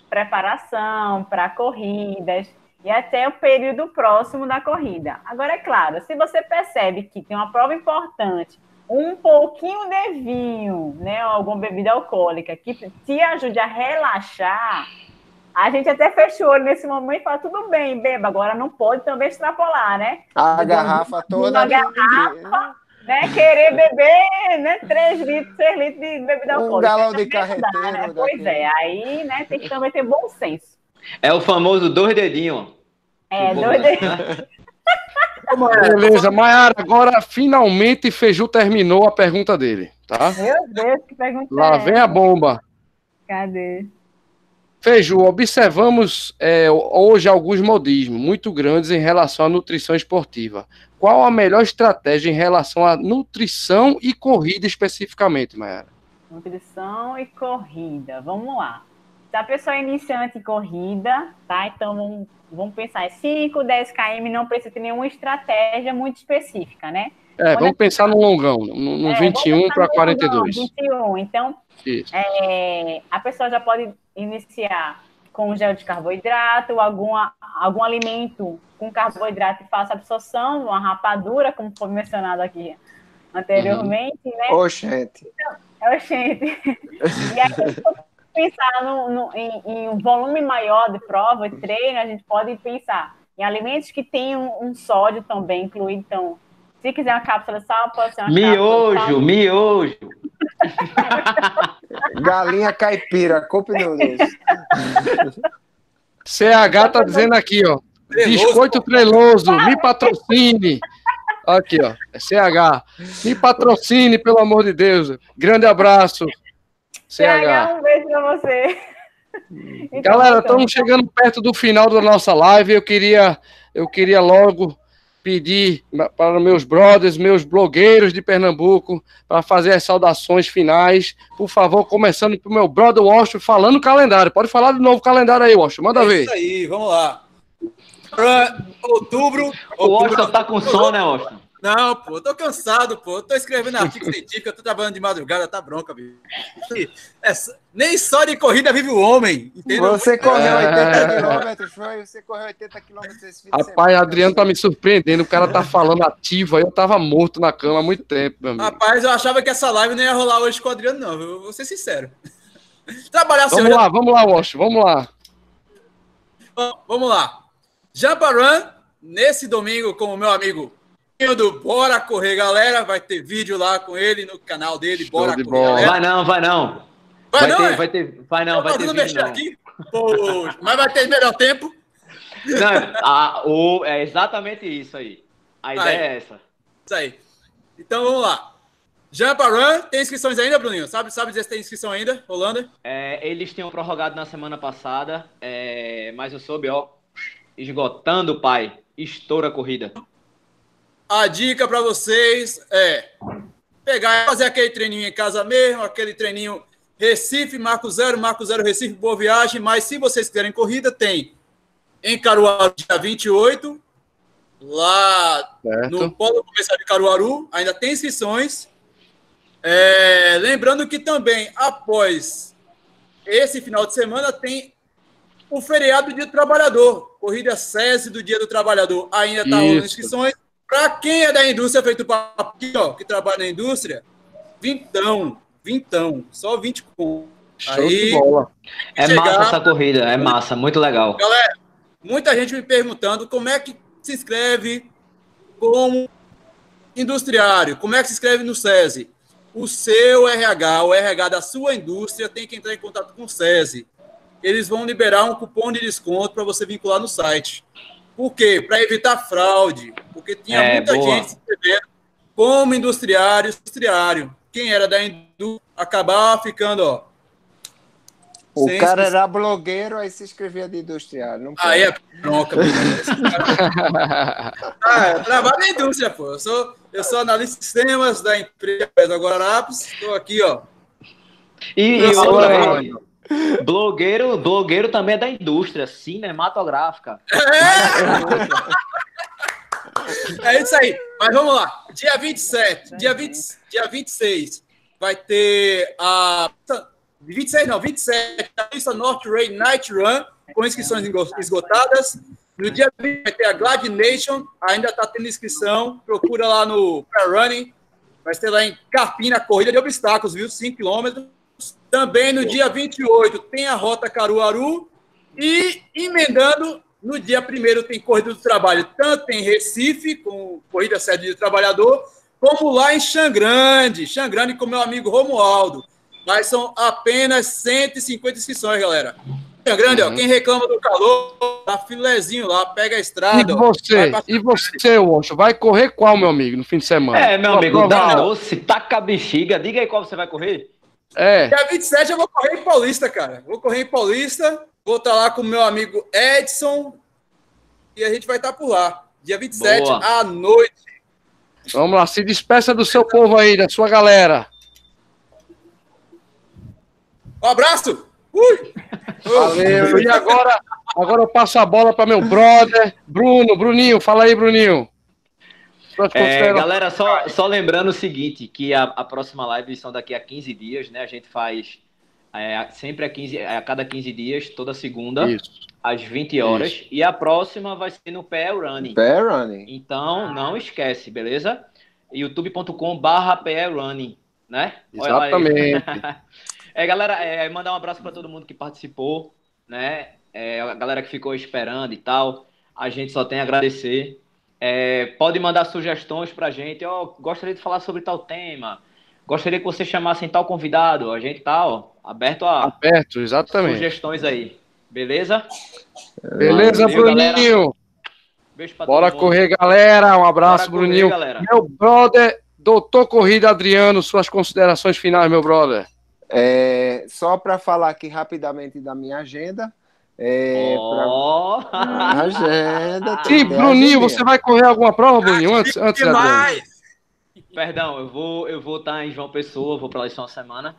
preparação para corridas e até o período próximo da corrida. Agora, é claro, se você percebe que tem uma prova importante, um pouquinho de vinho, né, alguma bebida alcoólica que te ajude a relaxar, a gente até fechou o olho nesse momento e fala, tudo bem, beba, agora não pode também extrapolar, né? A garrafa toda. A garrafa, né? Querer beber, né? 3 litros, 6 litros de bebida alcoólica. Um galão de carreteiro. Né? Pois é, aí, né, tem que também ter bom senso. É o famoso dois dedinhos. É, dois dedinhos. Beleza, Mayara, agora finalmente Feiju terminou a pergunta dele, tá? Meu Deus, que pergunta Lá é vem a bomba. Cadê? Feiju, observamos é, hoje alguns modismos muito grandes em relação à nutrição esportiva. Qual a melhor estratégia em relação à nutrição e corrida especificamente, Mayara? Nutrição e corrida. Vamos lá. Se a pessoa é iniciante em corrida, tá? Então vamos, vamos pensar em 5, 10 km, não precisa ter nenhuma estratégia muito específica, né? É, vamos pensar no longão, no, no é, 21 para 42. Longão, 21. Então, é, a pessoa já pode iniciar com gel de carboidrato, alguma, algum alimento com carboidrato e faça absorção, uma rapadura, como foi mencionado aqui anteriormente, uhum. né? Oxente. Então, É o gente. E aí, se pensar no, no, em, em, um volume maior de prova, de treino, a gente pode pensar em alimentos que tenham um, sódio também incluído. Então, se quiser uma cápsula de sal, pode ser uma miojo, cápsula de Miojo, miojo. [laughs] Galinha caipira, coupe noodles. [laughs] CH tá dizendo aqui, ó. Biscoito treloso, me patrocine. Aqui, ó. É CH. Me patrocine, pelo amor de Deus. Grande abraço. CH. CH um beijo pra você. Então, Galera, estamos chegando perto do final da nossa live. Eu queria, eu queria logo pedir para meus brothers, meus blogueiros de Pernambuco, para fazer as saudações finais. Por favor, começando para o meu brother Washington, falando o calendário. Pode falar de novo o calendário aí, Washington. Manda é ver. Isso aí, vamos lá. Pra outubro. O Washington tá com sono, né, Washington? Não, pô, tô cansado, pô. Tô escrevendo artigo científico, eu tô trabalhando de madrugada, tá bronca, bicho. É, nem só de corrida vive o homem, entendeu? Você correu 80 quilômetros, foi? Você correu 80 quilômetros esse fim Rapaz, Adriano tá me surpreendendo, o cara tá falando ativo aí, eu tava morto na cama há muito tempo, meu amigo. Rapaz, eu achava que essa live não ia rolar hoje com o Adriano, não, eu vou ser sincero. [laughs] Trabalhar Vamos lá, vamos lá, Wash, vamos lá. Vamos lá. Jamparan, nesse domingo, com o meu amigo do Bora Correr, galera. Vai ter vídeo lá com ele no canal dele, Bora de Correr. Vai não, vai não. Vai, vai não, ter, é? vai ter, vai não, vai ter vídeo não. Aqui? Pô, mas vai ter melhor tempo? Não, a, o, é exatamente isso aí. A ideia aí. é essa. Isso aí. Então vamos lá. Jump Run, tem inscrições ainda, Bruninho? Sabe, sabe dizer se tem inscrição ainda, Holanda? É, eles tinham prorrogado na semana passada, é, mas eu soube, ó, esgotando, pai, estoura a corrida. A dica para vocês é pegar fazer aquele treininho em casa mesmo, aquele treininho Recife, Marco Zero, Marco Zero Recife, boa viagem. Mas se vocês quiserem corrida, tem em Caruaru, dia 28, lá certo. no Polo Comercial de Caruaru, ainda tem inscrições. É, lembrando que também, após esse final de semana, tem o feriado do Dia do Trabalhador. Corrida SESI do Dia do Trabalhador ainda está rolando inscrições. Para quem é da indústria, feito papo, ó, que trabalha na indústria, vintão, vintão, só 20 com. Aí, é chegar... massa essa corrida, é massa, muito legal. Galera, muita gente me perguntando como é que se inscreve como industriário, como é que se inscreve no SESI. O seu RH, o RH da sua indústria, tem que entrar em contato com o SESI. Eles vão liberar um cupom de desconto para você vincular no site. Por quê? Para evitar fraude. Porque tinha é, muita boa. gente se inscrevendo como industriário, industriário. Quem era da indústria acabava ficando, ó. O cara era blogueiro, aí se inscrevia de industriário. Não aí é bronca. ah, eu trabalho na indústria, pô. Eu sou, eu sou analista de sistemas da empresa Guararapes. Estou aqui, ó. E, e outra, Blogueiro, blogueiro também é da indústria cinematográfica. É. [laughs] é isso aí. Mas vamos lá. Dia 27, dia, 20, dia 26, vai ter a. 26 não, 27, a pista North Ray Night Run, com inscrições esgotadas. No dia 20 vai ter a Glad Nation, ainda está tendo inscrição. Procura lá no Running. Vai ter lá em Carpina, corrida de obstáculos, viu? 5 quilômetros. Também no dia 28 tem a Rota Caruaru e emendando no dia 1 tem Corrida do Trabalho, tanto em Recife, com Corrida Sede do Trabalhador, como lá em Xangrande, Xangrande com meu amigo Romualdo. Mas são apenas 150 inscrições, galera. Xangrande, uhum. ó, quem reclama do calor, tá filezinho lá, pega a estrada. E você, e você, Washington, vai correr qual, meu amigo, no fim de semana? É, meu amigo, dá doce, taca a bexiga, diga aí qual você vai correr. É. Dia 27 eu vou correr em Paulista, cara. Vou correr em Paulista. Vou estar lá com o meu amigo Edson. E a gente vai estar por lá. Dia 27 Boa. à noite. Vamos lá, se despeça do seu povo aí, da sua galera. Um abraço! Ui! Valeu! E agora, agora eu passo a bola para meu brother, Bruno. Bruninho, fala aí, Bruninho. É, galera, só, só lembrando o seguinte, que a, a próxima live são daqui a 15 dias, né? A gente faz é, sempre a, 15, a cada 15 dias, toda segunda, Isso. às 20 horas. Isso. E a próxima vai ser no Pé Running. Pé Running. Então, não esquece, beleza? youtube.com barra Running. né? Exatamente. [laughs] é, galera, é, mandar um abraço para todo mundo que participou, né? É, a galera que ficou esperando e tal. A gente só tem a agradecer. É, pode mandar sugestões para a gente. Eu gostaria de falar sobre tal tema. Gostaria que você chamasse tal convidado. A gente tá ó, aberto a aberto, exatamente. sugestões aí. Beleza? Beleza, Valeu, Bruninho. Beijo pra Bora correr, galera. Um abraço, Bora Bruninho. Correr, meu brother, doutor Corrida Adriano, suas considerações finais, meu brother. É, só para falar aqui rapidamente da minha agenda. É, oh. pra... Agenda. Sim, Bruninho, você vai correr alguma prova, Bruninho? Antes, antes da Perdão, eu vou eu vou estar em João Pessoa, vou para lá uma semana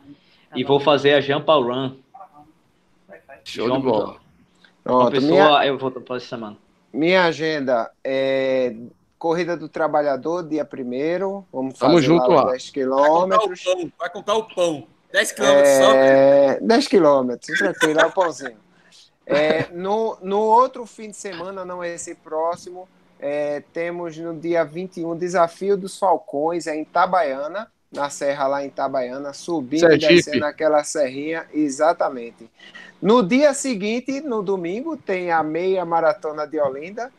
e vou fazer a Jampa Run. Show João de bola. Pronto, Pessoa, minha... eu vou para essa semana. Minha agenda é Corrida do Trabalhador, dia 1 Vamos Tamo fazer junto lá. 10 quilômetros. Vai comprar o pão. 10 quilômetros é... só. 10 quilômetros, tranquilo, é o pãozinho. É, no, no outro fim de semana, não é esse próximo, é, temos no dia 21 Desafio dos Falcões, é em Itabaiana, na serra lá em Itabaiana, subindo e descendo aquela serrinha, exatamente. No dia seguinte, no domingo, tem a meia maratona de Olinda.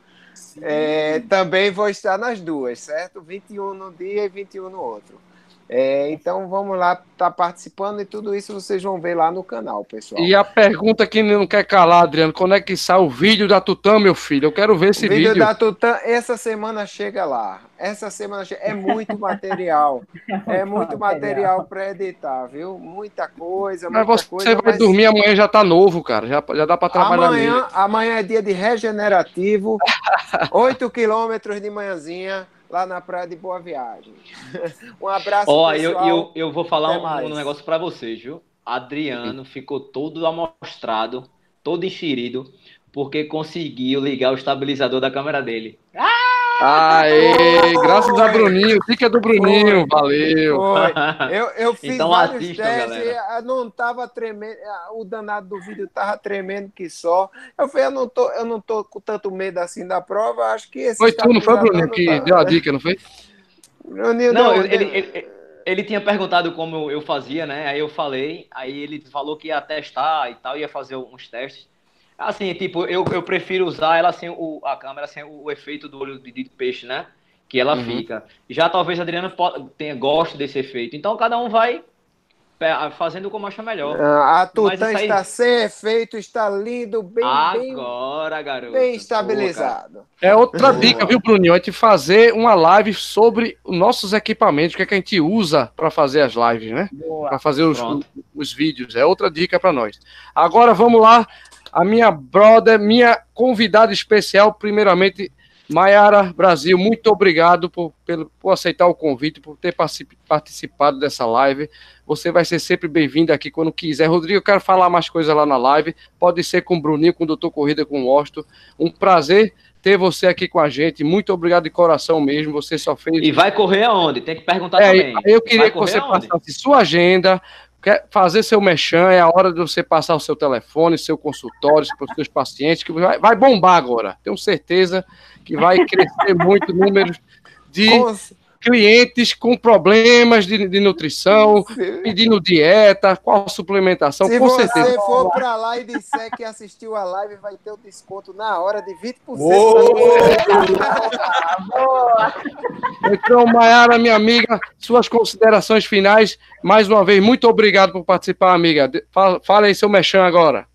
É, também vou estar nas duas, certo? 21 no dia e 21 no outro. É, então vamos lá, tá participando e tudo isso vocês vão ver lá no canal, pessoal. E a pergunta que não quer calar, Adriano, quando é que sai o vídeo da Tutã, meu filho? Eu quero ver esse o vídeo. vídeo da Tutã, essa semana chega lá. Essa semana chega... é muito material. é [laughs] muito material para editar, viu? Muita coisa, mas muita você coisa, vai mas... dormir amanhã já tá novo, cara. Já, já dá para trabalhar amanhã, nele. Amanhã é dia de regenerativo. [laughs] 8 quilômetros de manhãzinha lá na Praia de Boa Viagem. [laughs] um abraço, Ó, pessoal. Eu, eu, eu vou falar um, um, negócio para vocês, viu? Adriano ficou todo amostrado, todo enxerido, porque conseguiu ligar o estabilizador da câmera dele. Ah! Aê, graças a Bruninho, dica do Bruninho, Foi. valeu. Foi. Eu, eu [laughs] fiz então, vários assistam, testes, galera. não tava tremendo, o danado do vídeo tava tremendo que só. Eu falei, eu não tô, eu não tô com tanto medo assim da prova, acho que esse Foi tu, não foi Bruninho que tá... deu a dica, não foi? Bruninho não, deu, ele, ele, ele, ele, tinha perguntado como eu fazia, né? Aí eu falei, aí ele falou que ia testar e tal, ia fazer uns testes. Assim, tipo, eu, eu prefiro usar ela sem o, a câmera sem o, o efeito do olho de, de, peixe, né? Que ela uhum. fica. Já talvez a Adriana tenha, goste desse efeito. Então cada um vai fazendo como acha melhor. Ah, a Tutã aí... está sem efeito, está lindo, bem, Agora, bem, garoto. bem estabilizado. É outra dica, viu, Bruninho? É de fazer uma live sobre os nossos equipamentos, o que, é que a gente usa para fazer as lives, né? Para fazer os, os vídeos. É outra dica para nós. Agora vamos lá a minha brother, minha convidada especial, primeiramente, Maiara Brasil, muito obrigado por, por, por, aceitar o convite, por ter participado dessa live. Você vai ser sempre bem-vindo aqui quando quiser. Rodrigo, eu quero falar mais coisas lá na live. Pode ser com o Bruninho, com o Doutor Corrida, com o Osto. Um prazer ter você aqui com a gente. Muito obrigado de coração mesmo. Você só fez. E vai correr aonde? Tem que perguntar é, também. Eu queria que você aonde? passasse sua agenda, quer fazer seu mechan, é a hora de você passar o seu telefone, seu consultório para os seus pacientes, que vai, vai bombar agora. Tenho certeza que vai crescer [laughs] muito números de clientes com problemas de, de nutrição, pedindo dieta, qual suplementação, Se com certeza. Se você for para lá e disser que assistiu a live, vai ter o um desconto na hora de 20%. Boa! então, Mayara, minha amiga, suas considerações finais. Mais uma vez, muito obrigado por participar, amiga. Fala, fala aí seu mechan agora.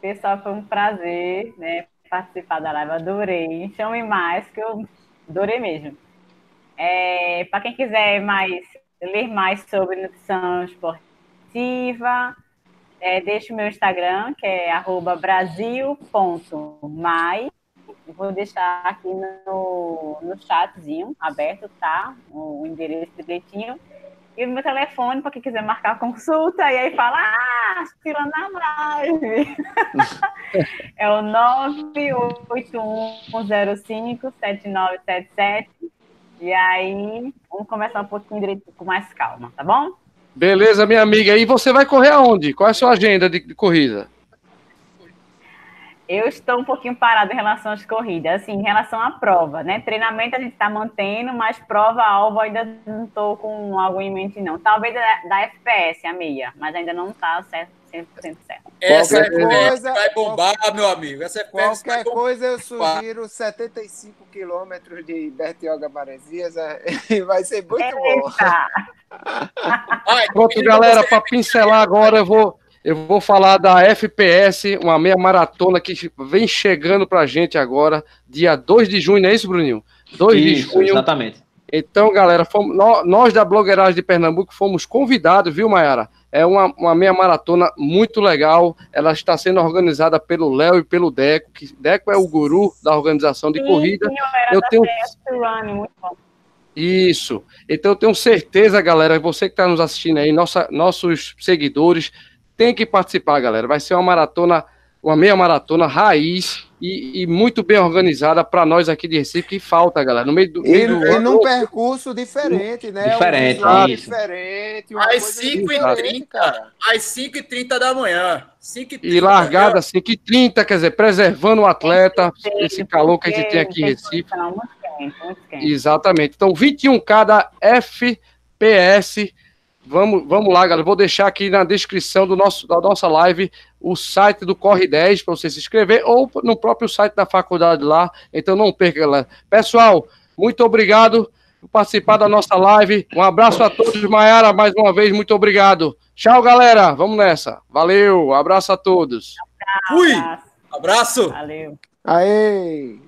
Pessoal, foi um prazer né, participar da live. Adorei. Chame mais, que eu adorei mesmo. É, Para quem quiser mais ler mais sobre nutrição esportiva, é, deixe o meu Instagram, que é brasil.mai. Vou deixar aqui no, no chatzinho aberto, tá? O, endereço direitinho. E o meu telefone, para quem quiser marcar consulta, e aí fala, ah, fila na live. [laughs] é o 981057977. E aí, vamos começar um pouquinho direito, com mais calma, tá bom? Beleza, minha amiga. E você vai correr aonde? Qual é a sua agenda de, de corrida? Eu estou um pouquinho parada em relação às corridas, assim, em relação à prova, né? Treinamento a gente está mantendo, mas prova-alvo ainda não estou com algo em mente, não. Talvez da, da FPS, a meia, mas ainda não está certo, 100% certo. Essa FPS vai bombar, meu amigo. Essa FPS qualquer coisa eu sugiro 75 quilômetros de Bertioga Maresias, [laughs] vai ser muito Eita. bom. Pronto, galera, para pincelar agora, eu vou eu vou falar da FPS, uma meia maratona que vem chegando pra gente agora, dia 2 de junho, não é isso, Bruninho? 2 isso, de junho. Exatamente. Então, galera, fomos, nós da Blogueiragem de Pernambuco fomos convidados, viu, Mayara? É uma, uma meia maratona muito legal. Ela está sendo organizada pelo Léo e pelo Deco, que Deco é o guru da organização de sim, corrida. Sim, eu tenho. Run, muito bom. Isso. Então eu tenho certeza, galera, você que está nos assistindo aí, nossa, nossos seguidores, tem que participar, galera. Vai ser uma maratona, uma meia maratona raiz e, e muito bem organizada para nós aqui de Recife, que falta, galera. No meio do. E, do e num percurso diferente, né? Diferente, um isso. diferente. Às 5h30, às 5h30 da manhã. 5 e largada às 5h30, quer dizer, preservando o atleta, esse calor que a gente tem aqui em Recife. Exatamente. Então, 21K da FPS Vamos, vamos lá, galera. Vou deixar aqui na descrição do nosso, da nossa live o site do Corre 10 para você se inscrever ou no próprio site da faculdade lá. Então não perca, galera. Pessoal, muito obrigado por participar da nossa live. Um abraço a todos. Maiara, mais uma vez, muito obrigado. Tchau, galera. Vamos nessa. Valeu. Abraço a todos. Fui. Abraço. Valeu. Aê.